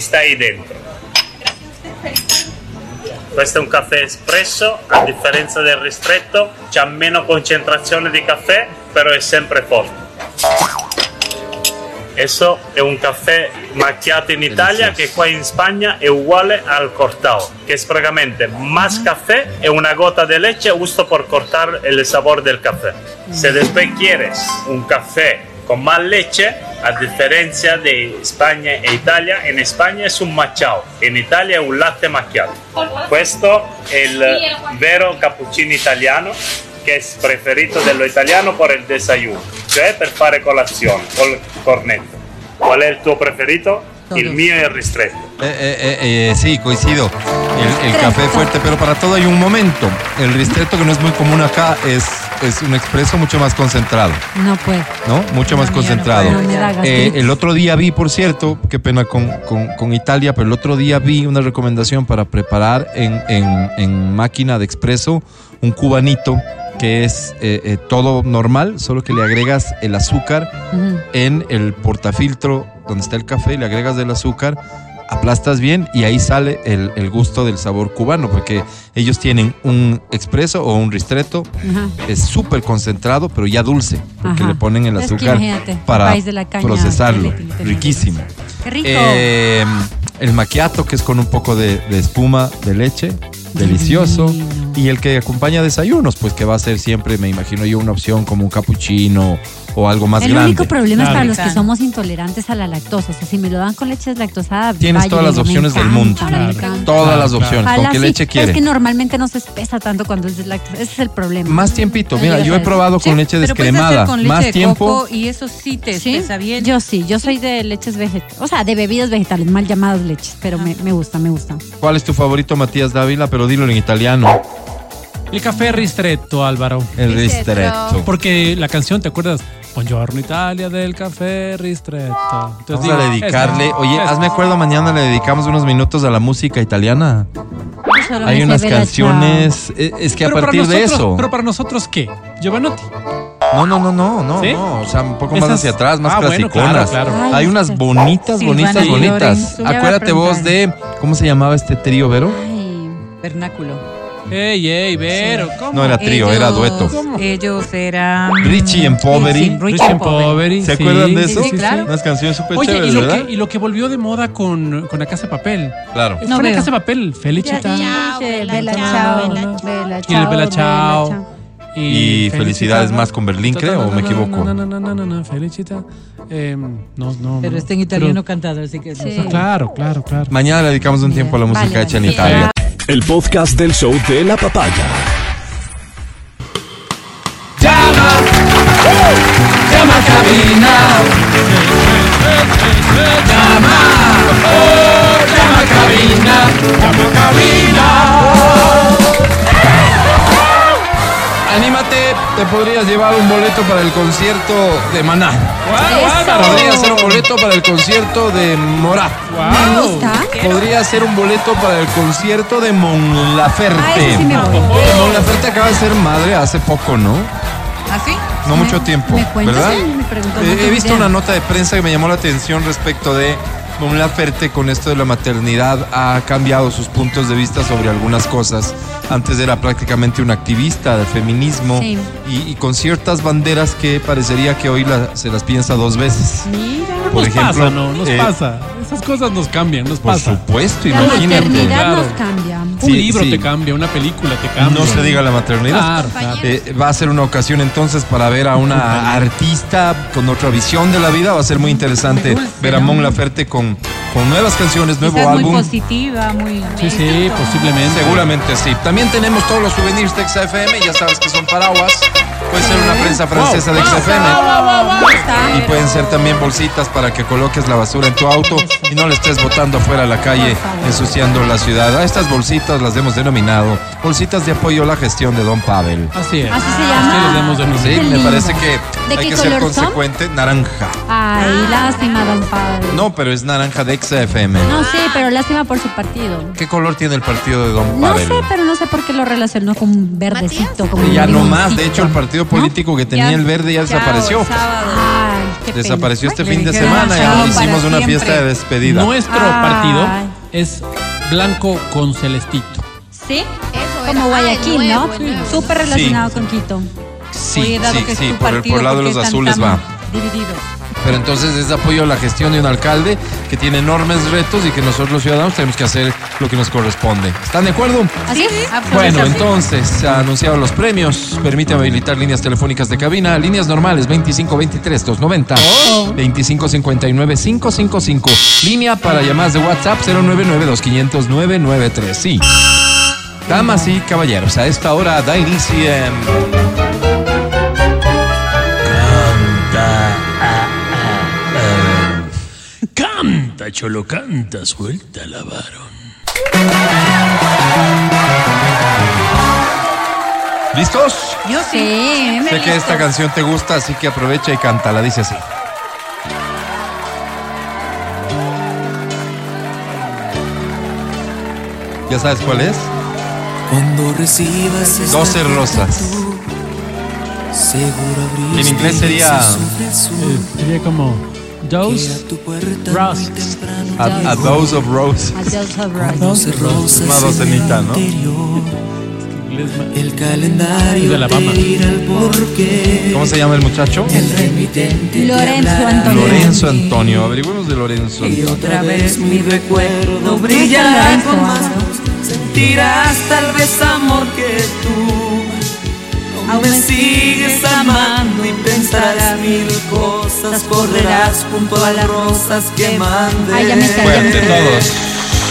S14: sta ahí dentro. Questo è un caffè espresso, a differenza del ristretto, c'ha meno concentrazione di caffè, però è sempre forte. Eso è un caffè macchiato in Italia che qua in Spagna è uguale al cortado, que es praticamente más café y una gota de leche justo por cortar el sabor del café. Si después quieres un café con más leche, a diferencia de España e Italia, en España es un macchiato, en Italia è un latte macchiato. Questo è il vero cappuccino italiano che è preferito dello italiano per il desayuno, cioè per fare colazione col cornetto. Qual è il tuo preferito? Il mio è il ristretto.
S5: Eh, eh, eh, eh, sí, coincido. El, el café fuerte, pero para todo hay un momento. El ristretto, que no es muy común acá, es, es un expreso mucho más concentrado.
S6: No puede.
S5: ¿no? Mucho más
S6: No,
S5: concentrado.
S6: yo no puedo,
S5: Eh, el otro día vi, por cierto, qué pena con, con- con Italia, pero el otro día vi una recomendación para preparar en, en- en máquina de expreso un cubanito que es eh, eh, todo normal, solo que le agregas el azúcar en el portafiltro donde está el café, le agregas el azúcar, aplastas bien y ahí sale el, el gusto del sabor cubano, porque ellos tienen un expreso o un ristretto
S6: Ajá.
S5: es súper concentrado, pero ya dulce, porque
S6: Ajá.
S5: le ponen el azúcar para
S6: caña
S5: procesarlo. Riquísimo.
S6: Qué rico.
S5: Eh, el macchiato, que es con un poco de, de espuma de leche, delicioso. Y el que acompaña desayunos, pues que va a ser siempre, me imagino yo, una opción como un cappuccino o algo más
S6: el
S5: grande.
S6: único problema es
S5: Claro.
S6: para los que somos intolerantes a la lactosa. O sea, si me lo dan con leche deslactosada,
S5: Tienes todas las opciones del mundo.
S6: encanta.
S5: Todas las opciones. ¿Con qué
S6: sí,
S5: leche
S6: pero
S5: quiere?
S6: Es que normalmente no se espesa tanto cuando es deslactosa. Ese es el problema.
S5: Más tiempito. Mira, yo he probado con leche descremada.
S12: con leche
S5: Más
S12: de
S5: tiempo.
S12: coco y eso sí te
S6: ¿Sí?
S12: espesa bien.
S6: Yo sí, yo soy de leches vegetales, o sea, de bebidas vegetales, mal llamadas leches, pero me, me gusta, me gusta.
S5: ¿Cuál es tu favorito, Matías Dávila? Pero dilo en italiano.
S2: El café ristretto, Álvaro.
S5: El ristretto.
S2: Porque la canción, ¿te acuerdas? Buongiorno Italia del café ristretto. Entonces,
S5: Vamos
S2: digo,
S5: a dedicarle. Oye,
S2: esa-
S5: hazme acuerdo, mañana le dedicamos unos minutos a la música italiana.
S6: Solo
S5: Hay unas canciones. eh, Es que a
S2: Pero para
S5: partir de
S2: nosotros-
S5: eso.
S2: Pero para nosotros, ¿qué? Giovanotti.
S5: No, no, no, no, no,
S2: ¿Sí?
S5: no. O sea, un poco más
S2: Esas-
S5: hacia atrás, más
S2: Ah, bueno,
S5: clasiconas.
S2: claro, claro.
S5: Hay unas bonitas, bonitas, bonitas.
S12: A
S5: Acuérdate vos de. ¿Cómo se llamaba este trío, Vero?
S12: Vernáculo.
S2: Ey, ey, Vero, ¿cómo?
S5: No era trío, era dueto.
S12: Ellos eran.
S5: Richie and Poveri.
S12: Sí, Richie and Poveri.
S5: ¿Se
S2: sí,
S5: acuerdan de
S2: sí,
S5: eso?
S2: sí, claro.
S5: Unas canciones súper
S2: y
S5: chéveres,
S2: lo,
S5: ¿verdad?
S2: que, y lo que volvió de moda con, con la Casa de Papel.
S5: Claro.
S2: Fue
S6: No
S2: la
S6: veo.
S2: Casa de Papel, Felicita.
S6: Bella
S7: chao,
S6: chao,
S7: bella
S6: bella
S2: Y el Bella Chao.
S5: Y Felicidades Más con Berlín, creo, o me equivoco.
S2: No, no, no, no, no, no, Felicita. Eh, no, no.
S12: Pero
S2: no.
S12: está en italiano
S2: Pero-
S12: cantado, así que.
S6: Sí.
S2: Claro, claro, claro.
S5: Mañana le dedicamos un tiempo a la música
S6: Vale,
S5: hecha en. Italia.
S1: El podcast del show de la papaya.
S11: Llama, llama a cabina. Llama, oh, llama a cabina. Llama a cabina.
S5: Anímate, te podrías llevar un boleto para el concierto de Maná.
S2: Eso.
S5: Podría ser un boleto para el concierto de Morat.
S6: Me gusta.
S5: Podría ser un boleto para el concierto de Mon Laferte.
S6: Ah, sí me gusta.
S5: Mon Laferte acaba de ser madre hace poco, ¿no?
S12: ¿Así?
S5: No mucho tiempo,
S6: ¿Me cuentas?
S5: ¿verdad?
S6: Sí, me preguntó,
S5: Eh, he visto
S6: idea.
S5: una nota de prensa que me llamó la atención respecto de Mon Laferte con esto de la maternidad ha cambiado sus puntos de vista sobre algunas cosas. Antes era prácticamente una activista del feminismo
S6: Sí.
S5: y, y con ciertas banderas que parecería que hoy la- se las piensa dos veces.
S6: Mira.
S5: Por
S2: nos
S5: ejemplo,
S2: pasa, ¿no? Nos
S5: eh,
S2: pasa. Esas cosas nos cambian, nos
S5: Por
S2: pasa.
S5: supuesto,
S6: La
S5: imagínate.
S6: maternidad
S2: Claro.
S6: nos cambia.
S2: Un libro
S5: sí.
S2: te cambia, una película te cambia.
S5: No se diga la maternidad.
S2: Claro, claro.
S5: Eh, va a ser una ocasión entonces para ver a una artista con otra visión de la vida. Va a ser muy interesante ver a Mon Laferte con, con nuevas canciones, nuevo
S12: Quizás muy
S5: álbum.
S12: positiva, muy...
S2: Sí, sí, posiblemente.
S5: Seguramente sí. También tenemos todos los souvenirs de XFM, ya sabes que son paraguas. Puede ser una prensa francesa de XFM. Y pueden ser también bolsitas para que coloques la basura en tu auto y no le estés botando afuera a la calle, ensuciando la ciudad. A estas bolsitas las hemos denominado bolsitas de apoyo a la gestión de Don Pavel.
S2: Así es.
S6: Así se
S2: Así
S6: llama.
S2: nuevo.
S5: Sí, me parece que
S6: ¿De
S5: hay que ser
S6: son?
S5: consecuente. Naranja.
S6: Ay, lástima, don Pablo.
S5: No, pero es naranja de XFM.
S6: No sé, pero lástima por su partido.
S5: ¿Qué color tiene el partido de Don
S6: No
S5: Pavel?
S6: sé, pero no sé por qué lo relacionó con un verdecito. Como un
S5: Ya no más, de hecho el partido político que tenía
S12: Ya-
S5: el verde ya
S12: Chao,
S5: desapareció.
S6: Ay.
S5: Desapareció este fin de semana y
S12: chao
S5: hicimos una
S12: siempre.
S5: fiesta de despedida.
S2: Nuestro
S6: Ay.
S2: partido es blanco con celestito.
S6: ¿Sí?
S7: Eso
S6: Como
S7: era.
S6: Guayaquil, ¿no? Súper relacionado con Quito.
S5: Sí,
S12: Oye, dado
S5: sí,
S12: que
S5: sí, por el,
S12: partido,
S5: por el lado de
S12: ¿por
S5: los azules va.
S12: Dividido.
S5: Pero entonces es apoyo a la gestión de un alcalde que tiene enormes retos y que nosotros los ciudadanos tenemos que hacer lo que nos corresponde. ¿Están de acuerdo?
S6: ¿Así es?
S5: Bueno, entonces, se han anunciado los premios. Permite habilitar líneas telefónicas de cabina, líneas normales 2523 290 2559 555. Línea para llamadas de WhatsApp 099 2500 993. Sí. Damas y caballeros, a esta hora da inicio en
S2: Canta, cholo, canta, suelta la varón.
S5: ¿Listos?
S6: Yo sí.
S5: Sé que esta canción te gusta, así que aprovecha y cántala. Dice así. ¿Ya sabes cuál es?
S15: Cuando recibas esta
S5: 12 rosas. En inglés sería
S2: Eh, sería como Dose Rust.
S5: a, a Dose of Rose.
S15: Doce rosas
S5: Una docenita, ¿no?
S15: El calendario
S2: de Alabama.
S5: ¿Cómo se llama el muchacho?
S15: El remitente te
S6: Lorenzo. Antonio.
S5: Lorenzo Antonio. Averigüemos de Lorenzo
S15: Y
S5: Antonio.
S15: otra vez mi recuerdo brillará con más. Sentirás tal vez amor que tú. Aún me sigues amando y pensarás mil cosas. Correrás junto a las rosas que mandé.
S6: Ay, ya me.
S5: Fuerte todos.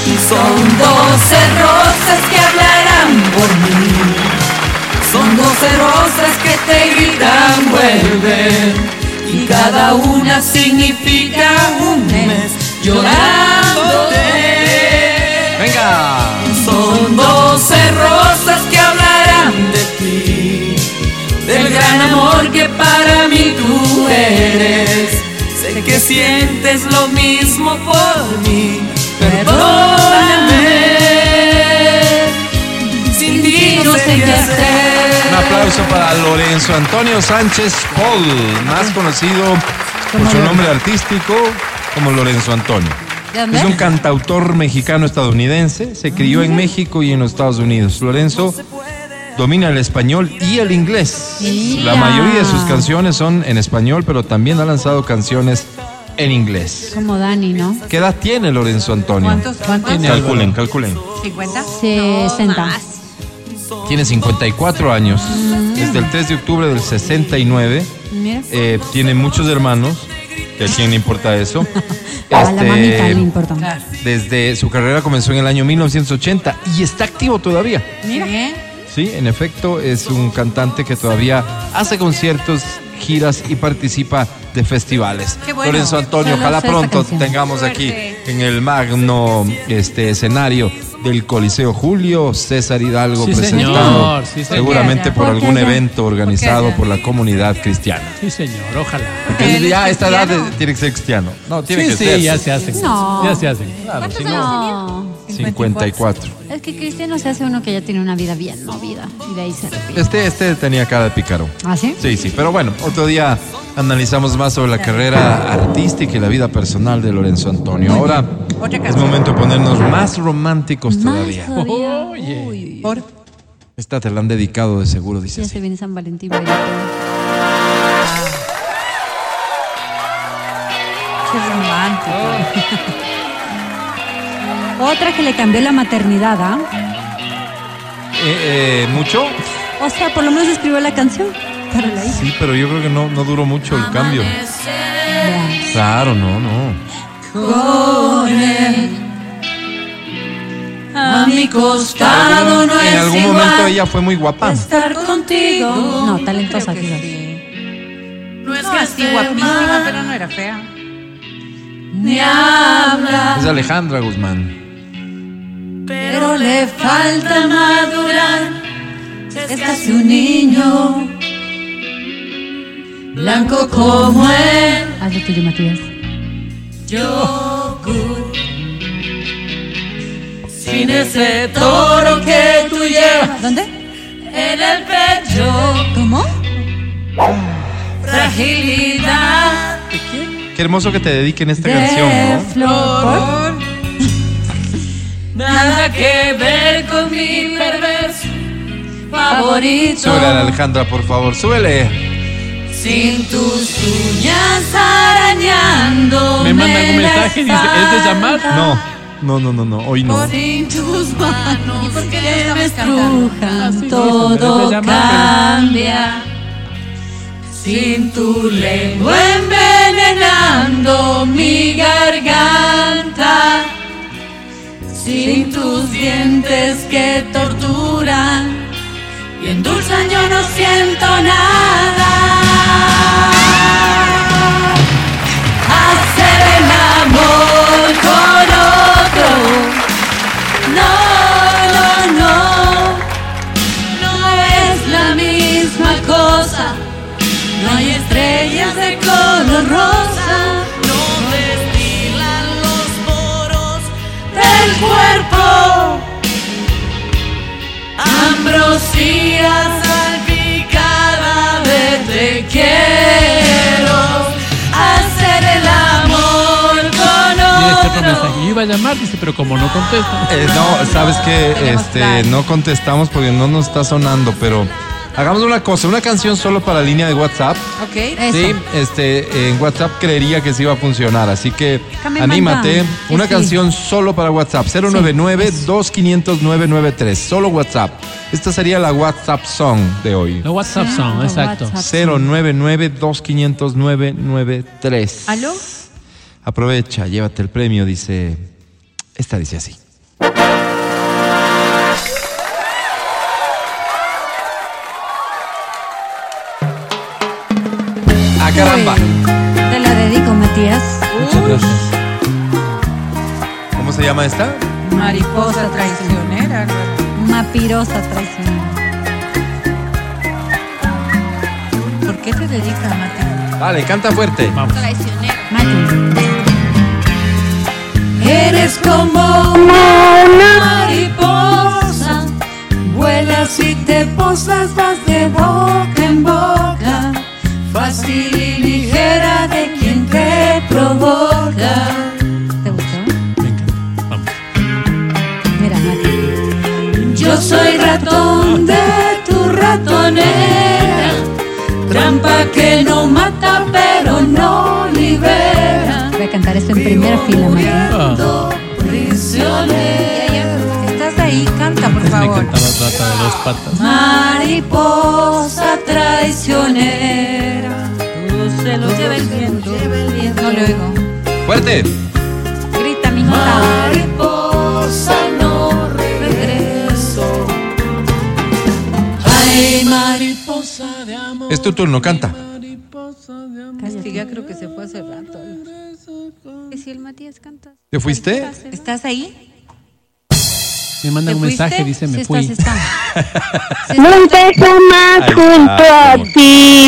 S15: Y son doce rosas que hablarán por mí. Son doce rosas que te gritan vuelve. Y cada una significa un mes llorándote.
S5: Venga.
S15: Son doce rosas eres. Sé que sientes lo mismo por mí. Perdóname. Sin ti no sé qué hacer.
S5: Un aplauso para Lorenzo Antonio Sánchez Paul, más conocido por su nombre artístico como Lorenzo Antonio. Es un cantautor mexicano-estadounidense, se crió en México y en los Estados Unidos. Lorenzo domina el español y el inglés. La mayoría de sus canciones son en español, pero también ha lanzado canciones en inglés.
S6: Como Dani, ¿no?
S5: ¿Qué edad tiene Lorenzo Antonio?
S12: ¿Cuántos? ¿Cuántos?
S2: Tiene
S5: Calculen, calculen.
S12: ¿50?
S6: 60.
S5: Tiene 54 años. Desde el 3 de octubre del 69.
S6: Mira.
S5: Eh, tiene muchos hermanos. ¿Que ¿A quién le importa eso?
S6: A la
S5: Este,
S6: mamita le importa.
S5: Desde su carrera comenzó en el año 1980 y está activo todavía.
S12: Mira.
S5: Sí, en efecto, es un cantante que todavía hace conciertos, giras y participa de festivales.
S12: Qué bueno.
S5: Lorenzo Antonio,
S6: Solo
S5: ojalá pronto tengamos aquí en el magno este escenario del Coliseo Julio César Hidalgo
S2: Sí,
S5: presentado
S2: señor, sí, señor.
S5: seguramente por
S2: ¿Por qué
S5: algún evento organizado por la comunidad cristiana.
S2: Sí, señor, ojalá.
S5: Porque ya a esta edad tiene que ser cristiano. No, tiene
S2: Sí,
S5: que
S2: sí,
S5: ser.
S2: ya se hacen.
S6: No.
S2: Ya se hacen.
S5: Claro, si no,
S6: No.
S5: 54.
S6: Es que cristiano se hace uno que ya tiene una vida bien movida y de ahí se repite.
S5: Este, este tenía cara de pícaro.
S6: ¿Ah, sí?
S5: Sí, sí, pero bueno, otro día analizamos más sobre la carrera artística y la vida personal de Lorenzo Antonio. Ahora es momento de ponernos más románticos todavía.
S2: Oye.
S12: Por
S5: Esta te la han dedicado de seguro, dice
S6: Ya
S5: así.
S6: se viene San Valentín. bailando.
S12: qué romántico.
S6: Otra que le cambió la maternidad, ¿ah?
S5: Eh, eh, ¿Mucho?
S6: O sea, por lo menos escribió la canción para la hija.
S5: Sí, pero yo creo que no, no duró mucho el cambio. Claro, no, no.
S15: Con él. A mi costado no
S5: en
S15: es
S5: algún
S15: igual
S5: momento ella fue muy guapa.
S15: estar contigo.
S6: No, talentosa quizás.
S15: No es
S12: No,
S15: que
S12: así guapísima, pero no era fea.
S15: ni habla,
S5: Es Alejandra Guzmán.
S15: Pero le falta madurar. Es casi un niño, blanco como él.
S6: Haz lo tuyo, Matías.
S15: Yogur. Sin ese toro que tú llevas
S6: ¿Dónde?
S15: en el pecho.
S6: ¿Cómo?
S15: Fragilidad
S5: Qué hermoso que te dediquen esta
S15: de
S5: canción, ¿no?
S15: flor. Nada que ver con mi perverso favorito.
S5: Súbele a la Alejandra, por favor, súbele.
S15: Sin tus uñas arañando.
S2: Me manda algún mensaje y dice, ¿es de llamar?
S5: No, no, no, no, no, hoy no.
S15: Sin tus manos que me estrujan, todo cambia. Sin tu lengua envenenando mi garganta. Sin tus dientes que torturan y endulzan yo no siento nada. Hacer el amor con otro. No, no, no. No es la misma cosa. No hay estrellas de color rosa.
S2: Mensaje. Yo iba a llamar, dice, pero como no contesto.
S5: Eh, no, sabes que este, no contestamos porque no nos está sonando, pero hagamos una cosa, una canción solo para línea de WhatsApp.
S12: Ok.
S5: Sí, este, en WhatsApp creería que sí va a funcionar, así que anímate.
S6: manda.
S5: Una
S6: Sí.
S5: canción solo para WhatsApp, 099-2500-993, solo WhatsApp. Esta sería la WhatsApp song de hoy.
S2: La WhatsApp song, exacto.
S5: 099-2500-993.
S12: ¿Aló?
S5: Aprovecha, llévate el premio, dice. Esta dice así. ¡Ah, caramba!
S6: Te la dedico, Matías.
S2: Muchas gracias.
S5: ¿Cómo se llama esta?
S12: Mariposa traicionera.
S6: Mapirosa traicionera.
S12: ¿Por qué te dedicas, Mati?
S5: Dale, canta fuerte.
S2: Vamos.
S15: Eres como una mariposa, vuelas y te posas, vas de
S2: me encantaba Rata de dos patas.
S15: Mariposa traicionera. Tu celo lleva el viento.
S12: No le oigo.
S5: ¡Fuerte!
S6: Grita, mijita.
S15: Mariposa no regreso. Ay, mariposa de amor.
S5: Es tu turno, canta.
S12: Es que ya creo que se fue hace rato.
S6: ¿Y si el Matías canta?
S5: ¿Te fuiste?
S12: ¿Estás ahí?
S2: Me mandan un mensaje, dice me
S6: Sí
S2: fui.
S6: estás,
S16: Nunca jamás junto a ti.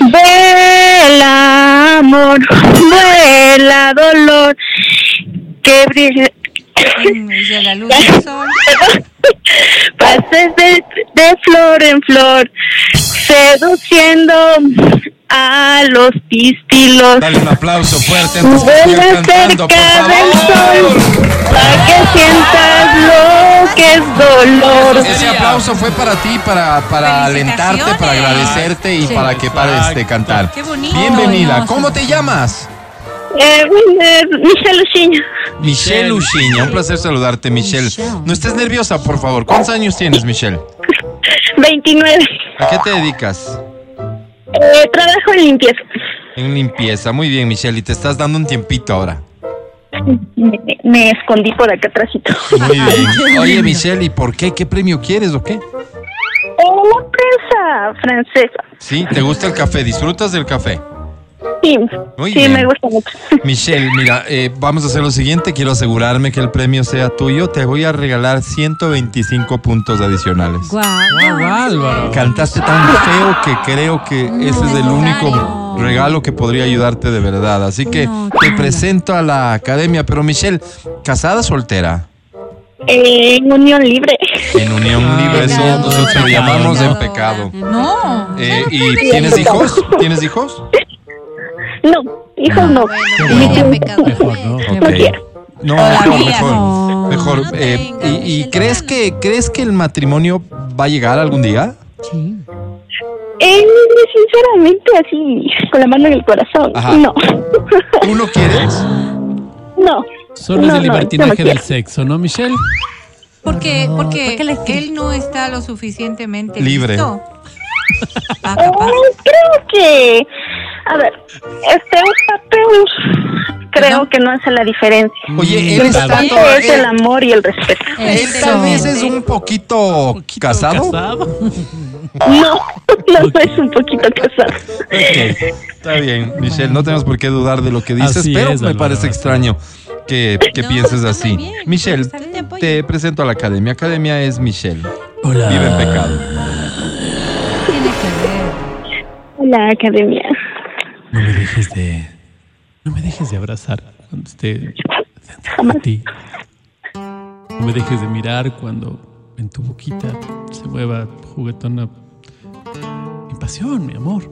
S16: Vuela amor, vuela dolor, que brille.
S12: de la luz del sol.
S16: Pases de, de flor en flor, seduciendo a los pistilos.
S5: Dale un aplauso fuerte siga cantando,
S16: cerca del sol, para que sientas lo que es dolor.
S5: Ese aplauso fue para ti, para, para alentarte, para agradecerte y
S16: Sí.
S5: para que pares de cantar.
S16: Qué bonito.
S5: Bienvenida. ¿Cómo te llamas?
S16: Eh, eh, Michelle Luciño.
S5: Michelle Uchiña. Un placer saludarte, Michelle. No estés nerviosa, por favor. ¿Cuántos años tienes, Michelle?
S16: 29.
S5: ¿A qué te dedicas?
S16: Eh, trabajo en limpieza.
S5: En limpieza. Muy bien, Michelle. Y te estás dando un tiempito ahora.
S16: Me, me escondí por acá atrásito.
S5: Muy bien. Oye, Michelle, ¿y por qué? ¿Qué premio quieres o qué?
S16: Eh, la prensa francesa.
S5: Sí, ¿te gusta el café? ¿Disfrutas del café?
S16: Sí,
S5: Muy
S16: sí
S5: bien.
S16: me gusta mucho.
S5: Michelle, mira, eh, vamos a hacer lo siguiente. Quiero asegurarme que el premio sea tuyo. Te voy a regalar 125 puntos adicionales.
S2: Álvaro.
S5: Cantaste tan feo que creo que ese es el único regalo que podría ayudarte de verdad. Así que te presento a la academia. Pero Michelle, ¿casada o soltera?
S16: Eh, en unión libre.
S5: En unión libre, eso nosotros lo llamamos en pecado.
S12: No.
S5: Eh, ¿Y tienes hijos? ¿Tienes hijos?
S16: No, hijos no.
S2: Mejor, ¿no?
S5: No, mejor, mejor.
S16: no.
S5: Mejor. eh, ¿Y, y crees que crees que el matrimonio va a llegar algún día?
S16: Eh, sinceramente, así, con la mano en el corazón.
S5: Ajá.
S16: No.
S5: ¿Tú lo quieres?
S16: No.
S2: Solo
S16: No,
S2: es el libertinaje
S16: no
S2: del sexo, ¿no, Michelle?
S12: Porque, porque él no está lo suficientemente
S5: Libre.
S12: listo. Ah,
S16: Eh, creo que, a ver, este un creo que no hace la diferencia.
S5: Oye,
S16: Lo
S5: él es
S16: importante
S5: tanto-
S16: es el amor y el respeto.
S5: Él tal vez es un poquito, casado.
S16: No, no, no es un poquito casado.
S5: Está bien, Michelle, no tenemos por qué dudar de lo que dices,
S2: Así
S5: pero
S2: es,
S5: me parece extraño que, que pienses así. Michelle, te presento a la academia. Academia es Michelle.
S2: Hola.
S5: Vive en pecado.
S16: La academia.
S2: No me dejes de. No me dejes de abrazar cuando esté cerca de ti. No me dejes de mirar cuando en tu boquita se mueva juguetona mi pasión, mi amor.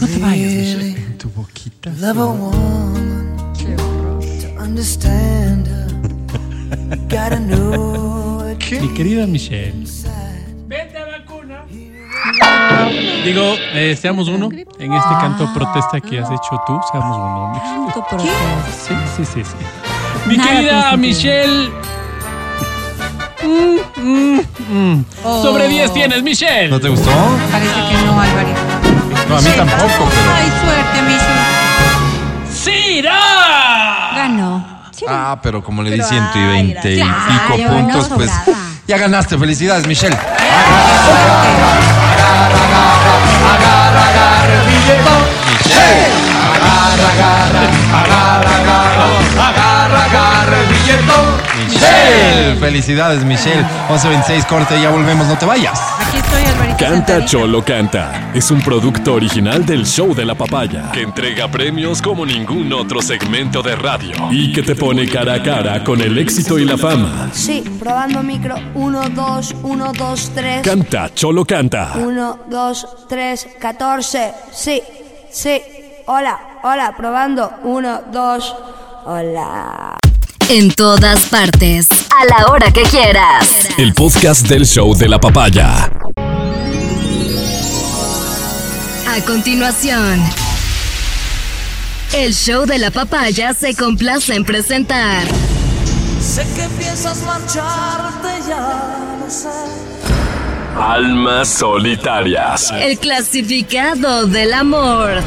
S2: No te vayas, Michelle. En tu boquita.
S15: Love a woman to understand her. Gotta know it.
S2: Mi querida Michelle. Digo, eh, seamos uno. En este canto protesta que has hecho tú, seamos uno. Michelle. Sí, sí, sí, sí. Mi
S6: Nada
S2: querida Michelle. Mm, mm, mm.
S12: Oh.
S2: Sobre 10 tienes, Michelle.
S5: ¿No te gustó?
S12: Parece que no, Alvarito.
S5: No, a mí tampoco, pero.
S12: Ay, suerte, Michelle.
S2: ¡Sira!
S6: Ganó.
S5: Ah, pero como le di 120 y pico puntos, pues ya ganaste. Felicidades, Michelle agarra, agarra, agarra, agarra el billetón. ¡Hey! Agarra, agarra, agarra. Michelle, felicidades, Michelle. 11.26, corte, ya volvemos, no te vayas.
S12: Aquí estoy, Alvarito.
S1: Canta Cholo Canta es un producto original del show de la papaya que entrega premios como ningún otro segmento de radio y que te pone cara a cara con el éxito y la fama.
S17: Sí, probando micro. 1, 2, 1, 2, 3.
S1: Canta Cholo Canta.
S17: 1, 2, 3, 14. Sí, sí. Hola, hola, probando. 1, 2. Hola.
S4: En todas partes. A la hora que quieras.
S1: El podcast del show de la papaya.
S4: A continuación. El show de la papaya se complace en presentar.
S15: Sé que piensas marcharte, ya sé.
S1: Almas solitarias.
S4: El clasificado del amor.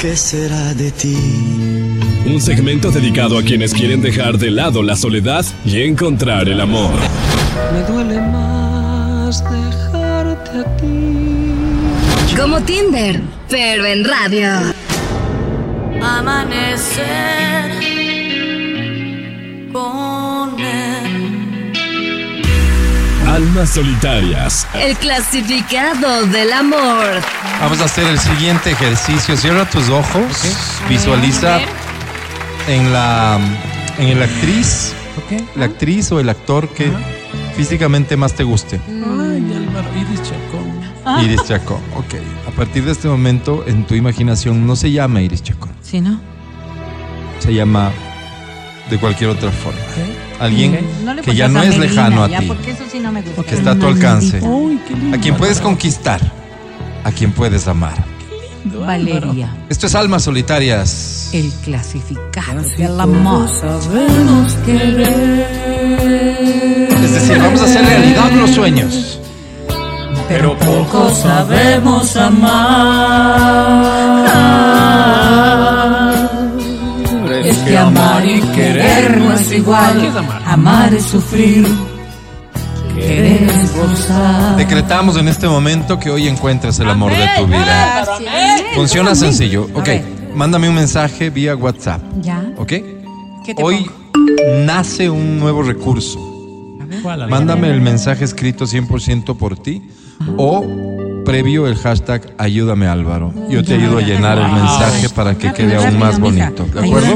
S15: ¿Qué será de ti?
S1: Un segmento dedicado a quienes quieren dejar de lado la soledad y encontrar el amor.
S15: Me duele más dejarte a ti.
S4: Como Tinder, pero en radio.
S15: Amanecer con él.
S1: Almas solitarias.
S4: El clasificado del amor.
S5: Vamos a hacer el siguiente ejercicio. Cierra tus ojos. Visualiza en la en la actriz, la actriz o el actor que físicamente más te guste.
S2: Ay, Álvaro, Iris Chacón.
S5: Iris Chacón. Ok. A partir de este momento, en tu imaginación no se llama Iris Chacón.
S12: ¿Sí, no?
S5: Se llama de cualquier otra forma. Alguien
S12: No
S5: que ya no es
S12: Melina,
S5: lejano a ti.
S12: porque eso sí no me gusta.
S5: Que está a tu alcance.
S2: Uy, qué lindo.
S5: A quien puedes conquistar. A quien puedes amar.
S12: Valeria,
S5: Esto es Almas Solitarias.
S12: el clasificado del amor.
S15: Sabemos querer.
S5: Es decir, vamos a hacer realidad los sueños.
S15: Pero poco sabemos amar. Es que amar y querer no es igual.
S2: Amar
S15: es sufrir.
S5: Decretamos en este momento que hoy encuentres el amor de tu vida. Funciona sencillo. Ok, mándame un mensaje vía WhatsApp.
S12: ¿Ya?
S5: ¿Ok?
S12: ¿Qué te
S5: Hoy nace un nuevo recurso. Mándame el mensaje escrito 100% por ti o previo el hashtag ayúdame Álvaro. Yo te ayudo a llenar el mensaje para que quede aún más bonito. ¿De acuerdo?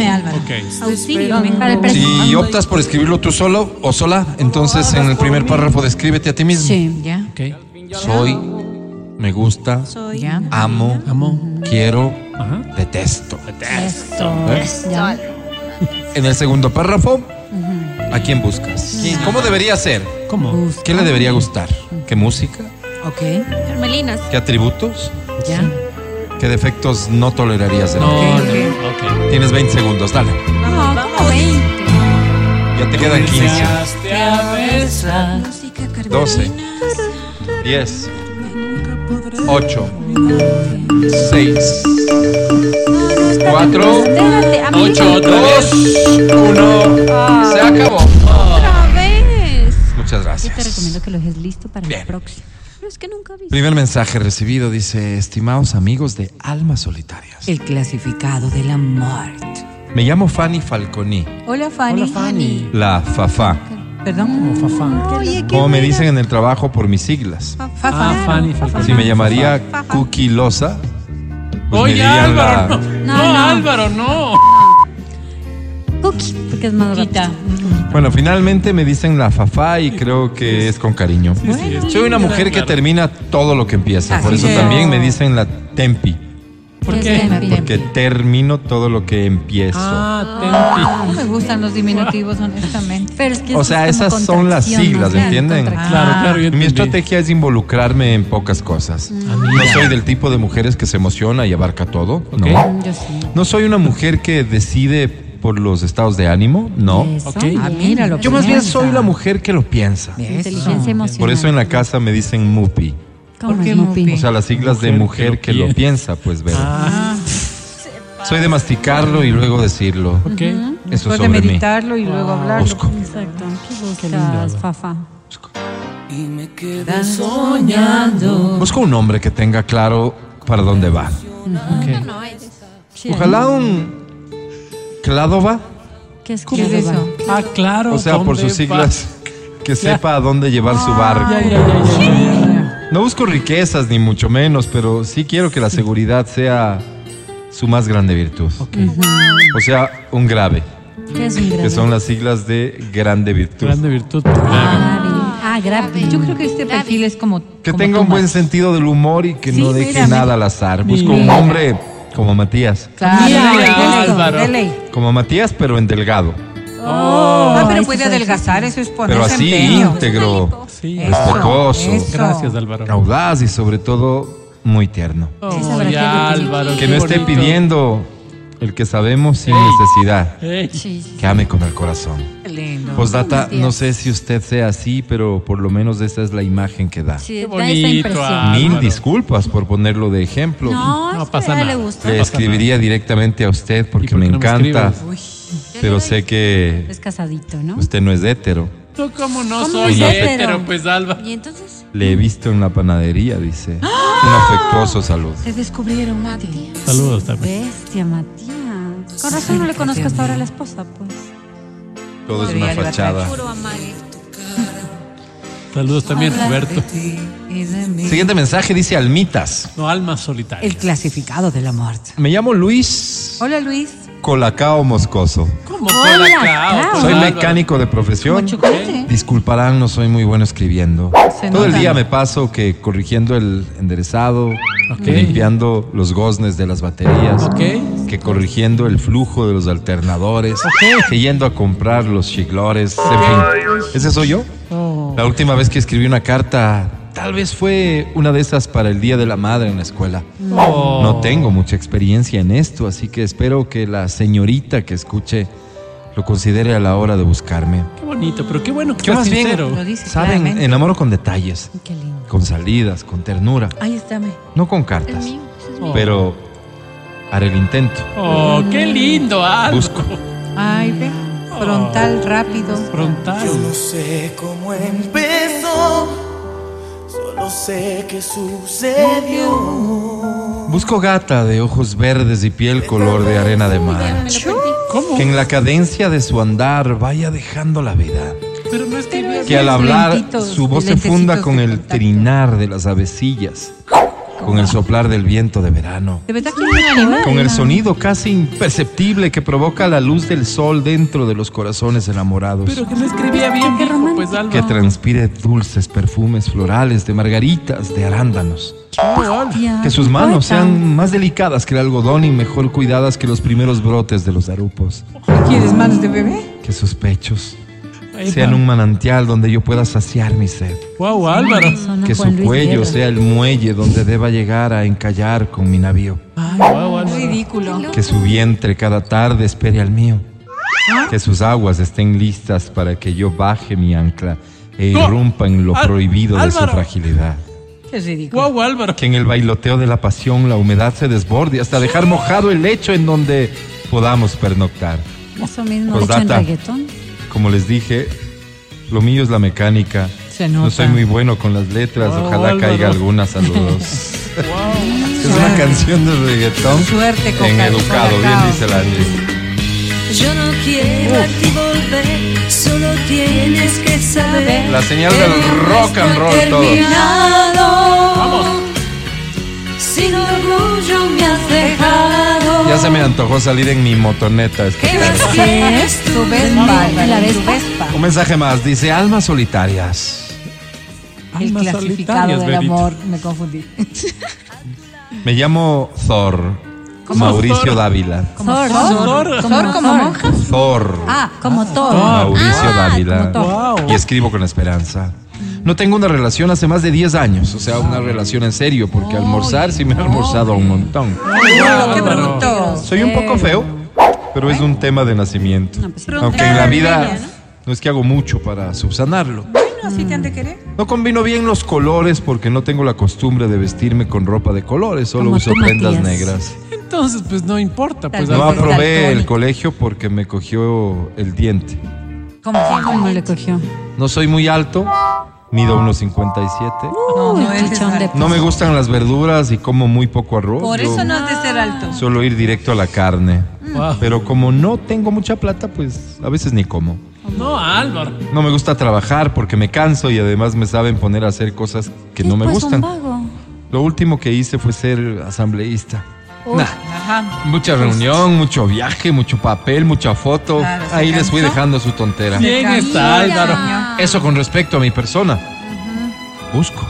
S5: Si optas por escribirlo tú solo o sola, entonces en el primer párrafo descríbete a ti mismo.
S12: Sí, ya.
S2: Ok.
S5: Soy, me gusta, amo,
S2: Amo.
S5: quiero, detesto.
S2: Esto.
S5: ¿Eh? En el segundo párrafo, ¿a quién buscas? ¿Cómo debería ser?
S2: ¿Cómo?
S5: ¿Qué le debería gustar? ¿Qué música?
S12: Ok.
S7: Hermelinas.
S5: ¿Qué atributos?
S12: Ya.
S5: ¿Qué defectos no tolerarías de
S2: No,
S5: él?
S2: no, ok.
S5: Tienes 20 segundos, dale.
S6: No, como 20.
S5: Ya te quedan 15,
S15: Enseñaste a besar.
S5: 12, 10, 8, 6, 4,
S6: Espérate, a mí
S2: 8 otra vez.
S5: 1. Se acabó.
S6: otra vez.
S5: Muchas
S6: Yo te
S5: gracias.
S6: recomiendo que lo dejes listo para
S5: Bien.
S6: el próximo. Es que nunca vi.
S5: Primer mensaje recibido dice, estimados amigos de Almas Solitarias.
S12: El clasificado del amor.
S5: Me llamo Fanny Falconi,
S12: Hola, Fanny.
S2: Hola, Fanny.
S5: la Fafá.
S12: Perdón.
S2: Como Fafá.
S6: Oye,
S5: Como me dicen en el trabajo por mis siglas.
S12: Fafa.
S2: Ah, Fanny. Falcón.
S5: Si me llamaría Cookie Loza, pues
S2: Oye,
S5: la...
S2: Álvaro, no. No,
S6: No, no.
S2: Álvaro, no.
S6: Cookie, porque es más rápido.
S5: Bueno, finalmente me dicen la Fafá y creo que es con cariño.
S2: sí, es
S5: Soy una mujer que termina todo lo que empieza, por
S12: Así
S5: eso
S12: es.
S5: también me dicen la Tempi,
S2: ¿Por qué?
S6: Tempi.
S5: porque termino todo lo que empiezo.
S2: Ah,
S12: No me gustan los diminutivos, honestamente.
S6: Pero es que
S5: O sea, esas son las siglas,
S6: ¿no?
S5: ¿entienden?
S2: Tempi.
S6: Contracción.
S2: Claro, claro. yo
S5: Mi estrategia es involucrarme en pocas cosas. No soy del tipo de mujeres que se emociona y abarca todo,
S2: Ok.
S5: no.
S6: Yo sí.
S5: No soy una mujer que decide por los estados de ánimo, no.
S6: Eso,
S2: Ok.
S6: bien.
S12: Ah, mira lo
S5: Yo más bien
S12: piensa.
S5: soy la mujer que lo piensa.
S6: Inteligencia emocional.
S5: Por eso en la casa me dicen mupi.
S6: ¿Cómo
S12: ¿Por qué Mupi?
S5: O sea, las siglas de mujer que lo piensa, pues ver.
S2: Ah,
S5: Soy de masticarlo y luego decirlo.
S2: ok.
S5: Eso
S12: Después de
S5: sobre mí.
S12: meditarlo y luego hablarlo.
S5: Busco.
S6: Exacto. ¿Qué
S2: lindo,
S6: buscas. Fafa?
S15: Y me quedé soñando.
S5: Busco un hombre que tenga claro para dónde va.
S2: ok.
S7: No hay de eso.
S6: Sí,
S5: Ojalá un Cladova,
S6: ¿Qué es,
S12: ¿Qué es eso?
S2: Ah, claro.
S5: o sea, por
S2: ¿dónde
S5: sus
S2: va?
S5: siglas, que sepa a dónde llevar su barco.
S2: Ya, ya, ya, ya, ya, ya.
S5: No busco riquezas ni mucho menos, pero sí quiero que la seguridad sea su más grande virtud. O sea, un grave,
S6: ¿Qué es un grave?
S5: que son las siglas de grande virtud.
S2: Grande virtud.
S6: Grave. Ah, grave.
S12: Yo creo que este perfil es como.
S5: Que
S12: como
S5: tenga un
S12: Tomás.
S5: buen sentido del humor y que
S12: Sí,
S5: no deje
S12: mira,
S5: nada al azar. Busco
S2: Mira.
S5: un hombre como Matías.
S12: Claro,
S2: Mira,
S12: de ley,
S2: Álvaro.
S12: de ley.
S5: Como Matías, pero en delgado.
S12: Ah, pero puede adelgazar, eso es ponerse
S5: Pero así
S12: empeño.
S5: íntegro,
S2: Sí.
S5: Respetuoso,
S12: eso.
S2: Gracias, Álvaro.
S5: audaz y sobre todo muy tierno.
S6: Sí, sabrá
S2: Oye,
S6: qué
S2: Álvaro.
S5: Que
S2: qué
S5: no esté
S2: bonito.
S5: pidiendo el que sabemos sin necesidad.
S2: Ey.
S6: Sí, sí.
S5: Que ame con el corazón.
S12: Lindo.
S5: Postdata, no sé si usted sea así, pero por lo menos esa es la imagen que da.
S6: Sí,
S2: Qué
S6: da esa
S2: bonito,
S6: impresión.
S2: ah.
S5: Mil disculpas por ponerlo de ejemplo.
S6: No,
S2: No pasa
S6: que a él le
S2: nada.
S6: gusta.
S5: Le escribiría directamente a usted porque
S2: por
S5: me encanta, pero sé que
S6: Es casadito, ¿no?
S5: usted no es hétero.
S2: No, ¿Cómo no
S6: ¿Cómo
S2: soy hétero?
S6: hétero?
S2: Pues, Álvaro.
S6: Y entonces
S5: Le he visto en la panadería, dice. Un afectuoso saludo.
S12: Se descubrieron, Mati.
S2: Saludos también.
S6: bestia, Matías. Con razón no le conozco hasta ahora a la esposa, pues.
S5: Todo es una fachada.
S2: Saludos también, Roberto.
S5: Siguiente mensaje dice Almitas.
S2: No, almas solitarias.
S12: El clasificado de la muerte.
S5: Me llamo Luis
S12: Hola Luis.
S5: Colacao Moscoso.
S2: ¿Cómo Colacao?
S12: Cao.
S5: Soy mecánico de profesión. Disculparán, no soy muy bueno escribiendo.
S12: Se
S5: Todo el
S12: nota.
S5: día me paso que corrigiendo el enderezado, que limpiando los goznes de las baterías,
S2: Ok.
S5: que corrigiendo el flujo de los alternadores, que yendo a comprar los chiglores, en fin. ¿Ese soy yo?
S2: Oh.
S5: La última vez que escribí una carta, tal vez fue una de esas para el Día de la Madre en la escuela.
S2: Oh.
S5: No tengo mucha experiencia en esto, así que espero que la señorita que escuche lo considere a la hora de buscarme.
S2: Qué bonito, pero qué bueno que
S5: Yo más bien,
S2: sincero.
S12: Lo dice
S5: saben,
S12: claramente.
S5: enamoro con detalles,
S12: Qué lindo.
S5: con salidas, con ternura,
S12: Ahí está, me.
S5: no con
S7: El
S5: cartas,
S7: mío, ese es mío.
S5: pero haré el intento.
S2: Oh, qué lindo, Álvaro.
S5: Busco.
S12: Ay, ve. Frontal, rápido.
S2: Frontal.
S15: Yo no sé cómo empezó, solo sé que sucedió.
S5: Busco gata de ojos verdes y piel color de arena de mar.
S2: ¿Cómo?
S5: que en la cadencia de su andar vaya dejando la vida.
S2: Pero no escribías
S5: que al
S12: Los
S5: hablar su voz se funda con el trinar de las avecillas, con el soplar del viento de verano,
S12: ¿De verdad que
S5: con el sonido casi imperceptible que provoca la luz del sol dentro de los corazones enamorados,
S2: Pero que no escribía bien,
S6: Qué
S2: viejo, pues
S5: que transpire dulces perfumes florales de margaritas, de arándanos, que sus manos sean más delicadas que el algodón y mejor cuidadas que los primeros brotes de los arupos,
S12: ¿Quieres manos de bebé?
S5: que sus pechos sean un manantial donde yo pueda saciar mi sed.
S2: Wow, Álvaro.
S5: Que su
S6: Luis
S5: cuello sea el muelle donde deba llegar a encallar con mi navío.
S2: Ay, wow, Álvaro.
S12: Ridículo.
S5: Que su vientre cada tarde espere al mío. Que sus aguas estén listas para que yo baje mi ancla e irrumpa en lo prohibido de su fragilidad.
S12: Es ridículo.
S2: Wow, Álvaro.
S5: Que en el bailoteo de la pasión la humedad se desborde hasta dejar mojado el lecho en donde podamos pernoctar.
S6: Eso mismo
S5: Pues
S6: hecho en reggaetón.
S5: Como les dije, lo mío es la mecánica.
S12: Se
S5: No soy muy bueno con las letras,
S2: Wow,
S5: ojalá
S2: Álvaro.
S5: caiga alguna, saludos.
S2: Wow.
S5: Es una canción de reggaetón
S12: Suerte, Coca-
S5: en educado, bien dice la.
S18: Yo no quiero a ti volver, solo tienes que saber.
S5: La señal del rock and roll, todo. Se me antojó salir en mi motoneta. este
S18: ¿Qué quieres
S12: Tu Vespa,
S6: ¿La
S12: tu
S6: Vespa?
S5: Un mensaje más, dice almas solitarias.
S12: El
S2: Almas
S12: clasificado del
S2: Benito.
S12: amor. Me confundí.
S5: Me llamo Thor.
S2: ¿Cómo
S5: Mauricio
S2: Thor?
S5: Dávila.
S6: Thor,
S2: Thor.
S12: ¿Thor como monja?
S5: Thor.
S6: Ah, como Thor.
S5: Mauricio
S6: Ah,
S5: Dávila.
S6: como Thor.
S2: Wow.
S5: Y escribo con esperanza. No tengo una relación hace más de 10 años, o sea, una relación en serio, porque almorzar sí me he almorzado un montón.
S12: ¡Qué bruto!
S5: Soy un poco feo, pero es un tema de nacimiento.
S6: Pues.
S5: Aunque en la vida
S12: ¿no?
S5: es que hago mucho para subsanarlo.
S12: Bueno, así te han de querer.
S5: No combino bien los colores porque no tengo la costumbre de vestirme con ropa de colores, solo
S6: Como
S5: uso
S6: tú,
S5: prendas
S6: Matías.
S5: negras.
S2: Entonces, pues no importa. Pues,
S12: Tal
S5: No
S12: vez
S5: aprobé el colegio porque me cogió el diente.
S12: ¿Cómo
S6: ¿Cómo le cogió?
S5: No soy muy alto, mido unos 57.
S12: No, no alto.
S5: No me gustan las verduras y como muy poco arroz.
S12: Por
S5: Yo
S12: eso no has de ser alto.
S5: Suelo ir directo a la carne.
S2: Wow.
S5: Pero como no tengo mucha plata, pues a veces ni como.
S2: No, Álvaro.
S5: No me gusta trabajar porque me canso y además me saben poner a hacer cosas que no me
S6: Pues, un
S5: gustan.
S6: vago.
S5: Lo último que hice fue ser asambleísta. Nah,
S12: Ajá.
S5: mucha reunión, mucho viaje, mucho papel, mucha foto.
S12: Claro,
S5: Ahí les fui dejando su tontera.
S2: Bien está, Álvaro.
S5: Eso con respecto a mi persona. Busco.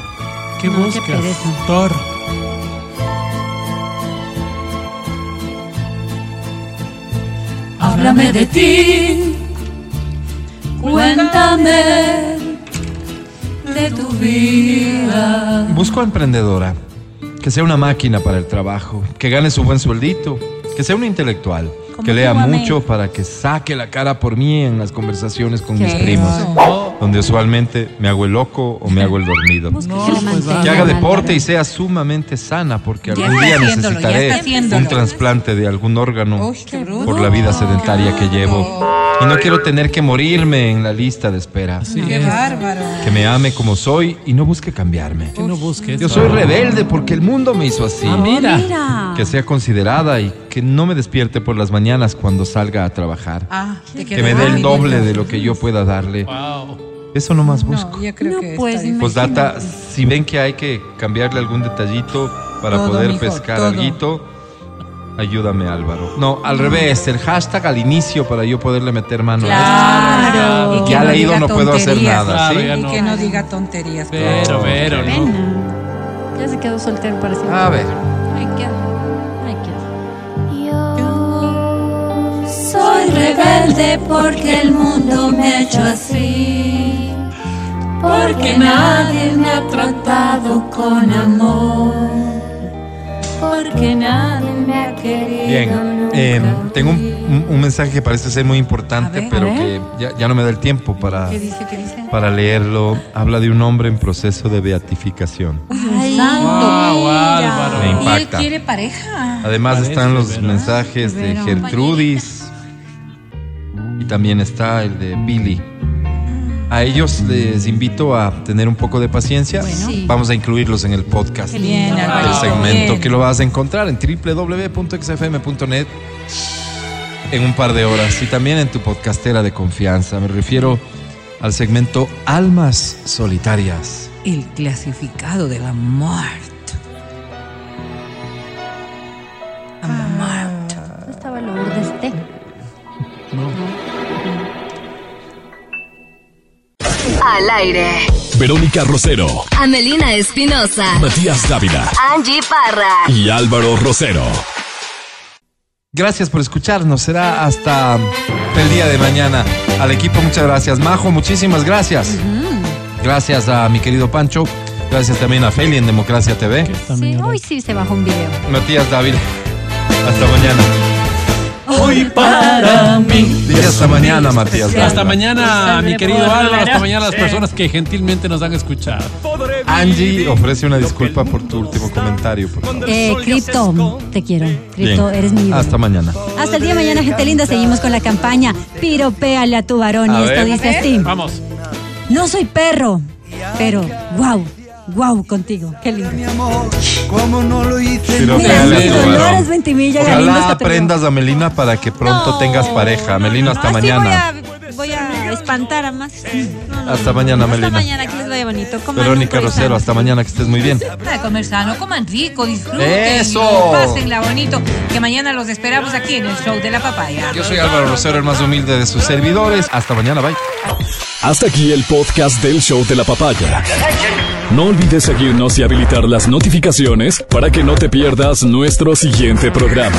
S2: ¿Qué
S6: No,
S2: buscas? Thor.
S18: Háblame de ti, cuéntame de tu vida.
S5: Busco emprendedora. Que sea una máquina para el trabajo. Que gane su buen sueldito. Que sea una intelectual.
S6: Como
S5: Que lea mucho para que saque la cara por mí en las conversaciones con mis primos.
S6: eso.
S5: Donde usualmente me hago el loco o me hago el dormido.
S2: No,
S6: que
S2: pues,
S5: Que haga deporte y sea sumamente sana, porque algún día necesitaré un trasplante de algún órgano
S12: Uy,
S5: por la vida sedentaria que llevo. Y no quiero tener que morirme en la lista de espera.
S2: Sí,
S12: Qué
S2: es.
S12: bárbaro.
S5: Que me ame como soy y no busque cambiarme.
S2: Que no busques.
S5: Yo soy rebelde porque el mundo me hizo así.
S2: Ah, mira.
S6: Mira.
S5: Que sea considerada y que no me despierte por las mañanas cuando salga a trabajar.
S12: Ah, te
S5: Que me dé el doble de lo que yo pueda darle.
S2: Wow.
S5: Eso nomás busco.
S12: yo creo
S6: No,
S12: que
S6: pues.
S5: Postdata, si ven que hay que cambiarle algún detallito para
S12: Todo
S5: poder pescar
S12: todo.
S5: Ayúdame Álvaro. No, al revés, el hashtag al inicio para yo poderle meter mano a
S12: Claro. Y que
S5: Ya
S12: no
S5: leído no puedo hacer nada,
S2: Claro,
S5: ¿sí?
S12: Y
S2: no.
S12: que no diga tonterías.
S2: Pero, pero, ¿no?
S6: Pena. Ya se quedó soltero para siempre.
S5: A ver.
S6: Ahí queda. Ahí queda.
S18: Soy rebelde porque el mundo me ha hecho así. Porque nadie me ha tratado con amor. Porque nadie.
S5: Bien, eh, tengo un, mensaje que parece ser muy importante,
S12: ver,
S5: pero que ya, ya no me da el tiempo para,
S12: ¿Qué dice? ¿Qué dice?
S5: para leerlo. Habla de un hombre en proceso de beatificación.
S12: Ay,
S2: Wow,
S12: Y él quiere pareja.
S5: Además
S2: Parece,
S5: están los
S2: ¿verdad?
S5: mensajes de Gertrudis y también está el de Billy. A ellos les invito a tener un poco de paciencia.
S12: Sí.
S5: Vamos a incluirlos en el podcast.
S12: Bien,
S5: El segmento
S12: bien.
S5: que lo vas a encontrar en www.xfm.net en un par de horas y también en tu podcastera de confianza. Me refiero al segmento Almas Solitarias.
S12: El clasificado de la muerte.
S4: Al aire.
S1: Verónica Rosero,
S4: Amelina Espinosa.
S1: Matías Dávila
S4: Angie Parra.
S1: y Álvaro Rosero.
S5: Gracias por escucharnos. Será hasta el día de mañana. Al equipo, muchas gracias. Majo, muchísimas gracias. Gracias a mi querido Pancho. Gracias también a Feli en Democracia TV.
S6: Sí, hoy sí se bajó un video.
S5: Matías Dávila. Hasta mañana.
S15: Hoy para mí.
S5: Dice hasta mañana, Matías.
S2: Hasta mañana, mi querido. Álvaro. Hasta mañana las personas que gentilmente nos han escuchado.
S5: Angie ofrece una disculpa por tu último comentario. por favor.
S6: Eh, Cripto, te quiero. Cripto,
S5: Bien.
S6: eres mi ídolo.
S5: Hasta mañana.
S6: Hasta el día de mañana, gente linda. Seguimos con la campaña Piropéale a tu varón.
S5: A
S6: y esto
S5: ver.
S6: dice así.
S2: Vamos.
S6: No soy perro, pero wow, wow contigo. Qué lindo.
S8: Como no lo hice
S6: Mira, dolores, Ventimilla,
S5: Ojalá aprendas a Melina para que pronto tengas pareja. Melina, hasta mañana.
S6: Voy a, espantar a más. No, no,
S5: Hasta mañana,
S6: Hasta
S5: Melina.
S6: mañana, que les vaya bonito. Coman
S5: Verónica Rosero, hasta mañana, que estés muy bien.
S12: Para comer sano, coman rico, disfruten.
S5: ¡Eso!
S12: Pásenla bonito. Que mañana los esperamos aquí en el show de la papaya.
S5: Yo soy Álvaro Rosero, el más humilde de sus servidores. Hasta mañana, bye.
S1: Hasta aquí el podcast del show de la papaya. No olvides seguirnos y habilitar las notificaciones para que no te pierdas nuestro siguiente programa.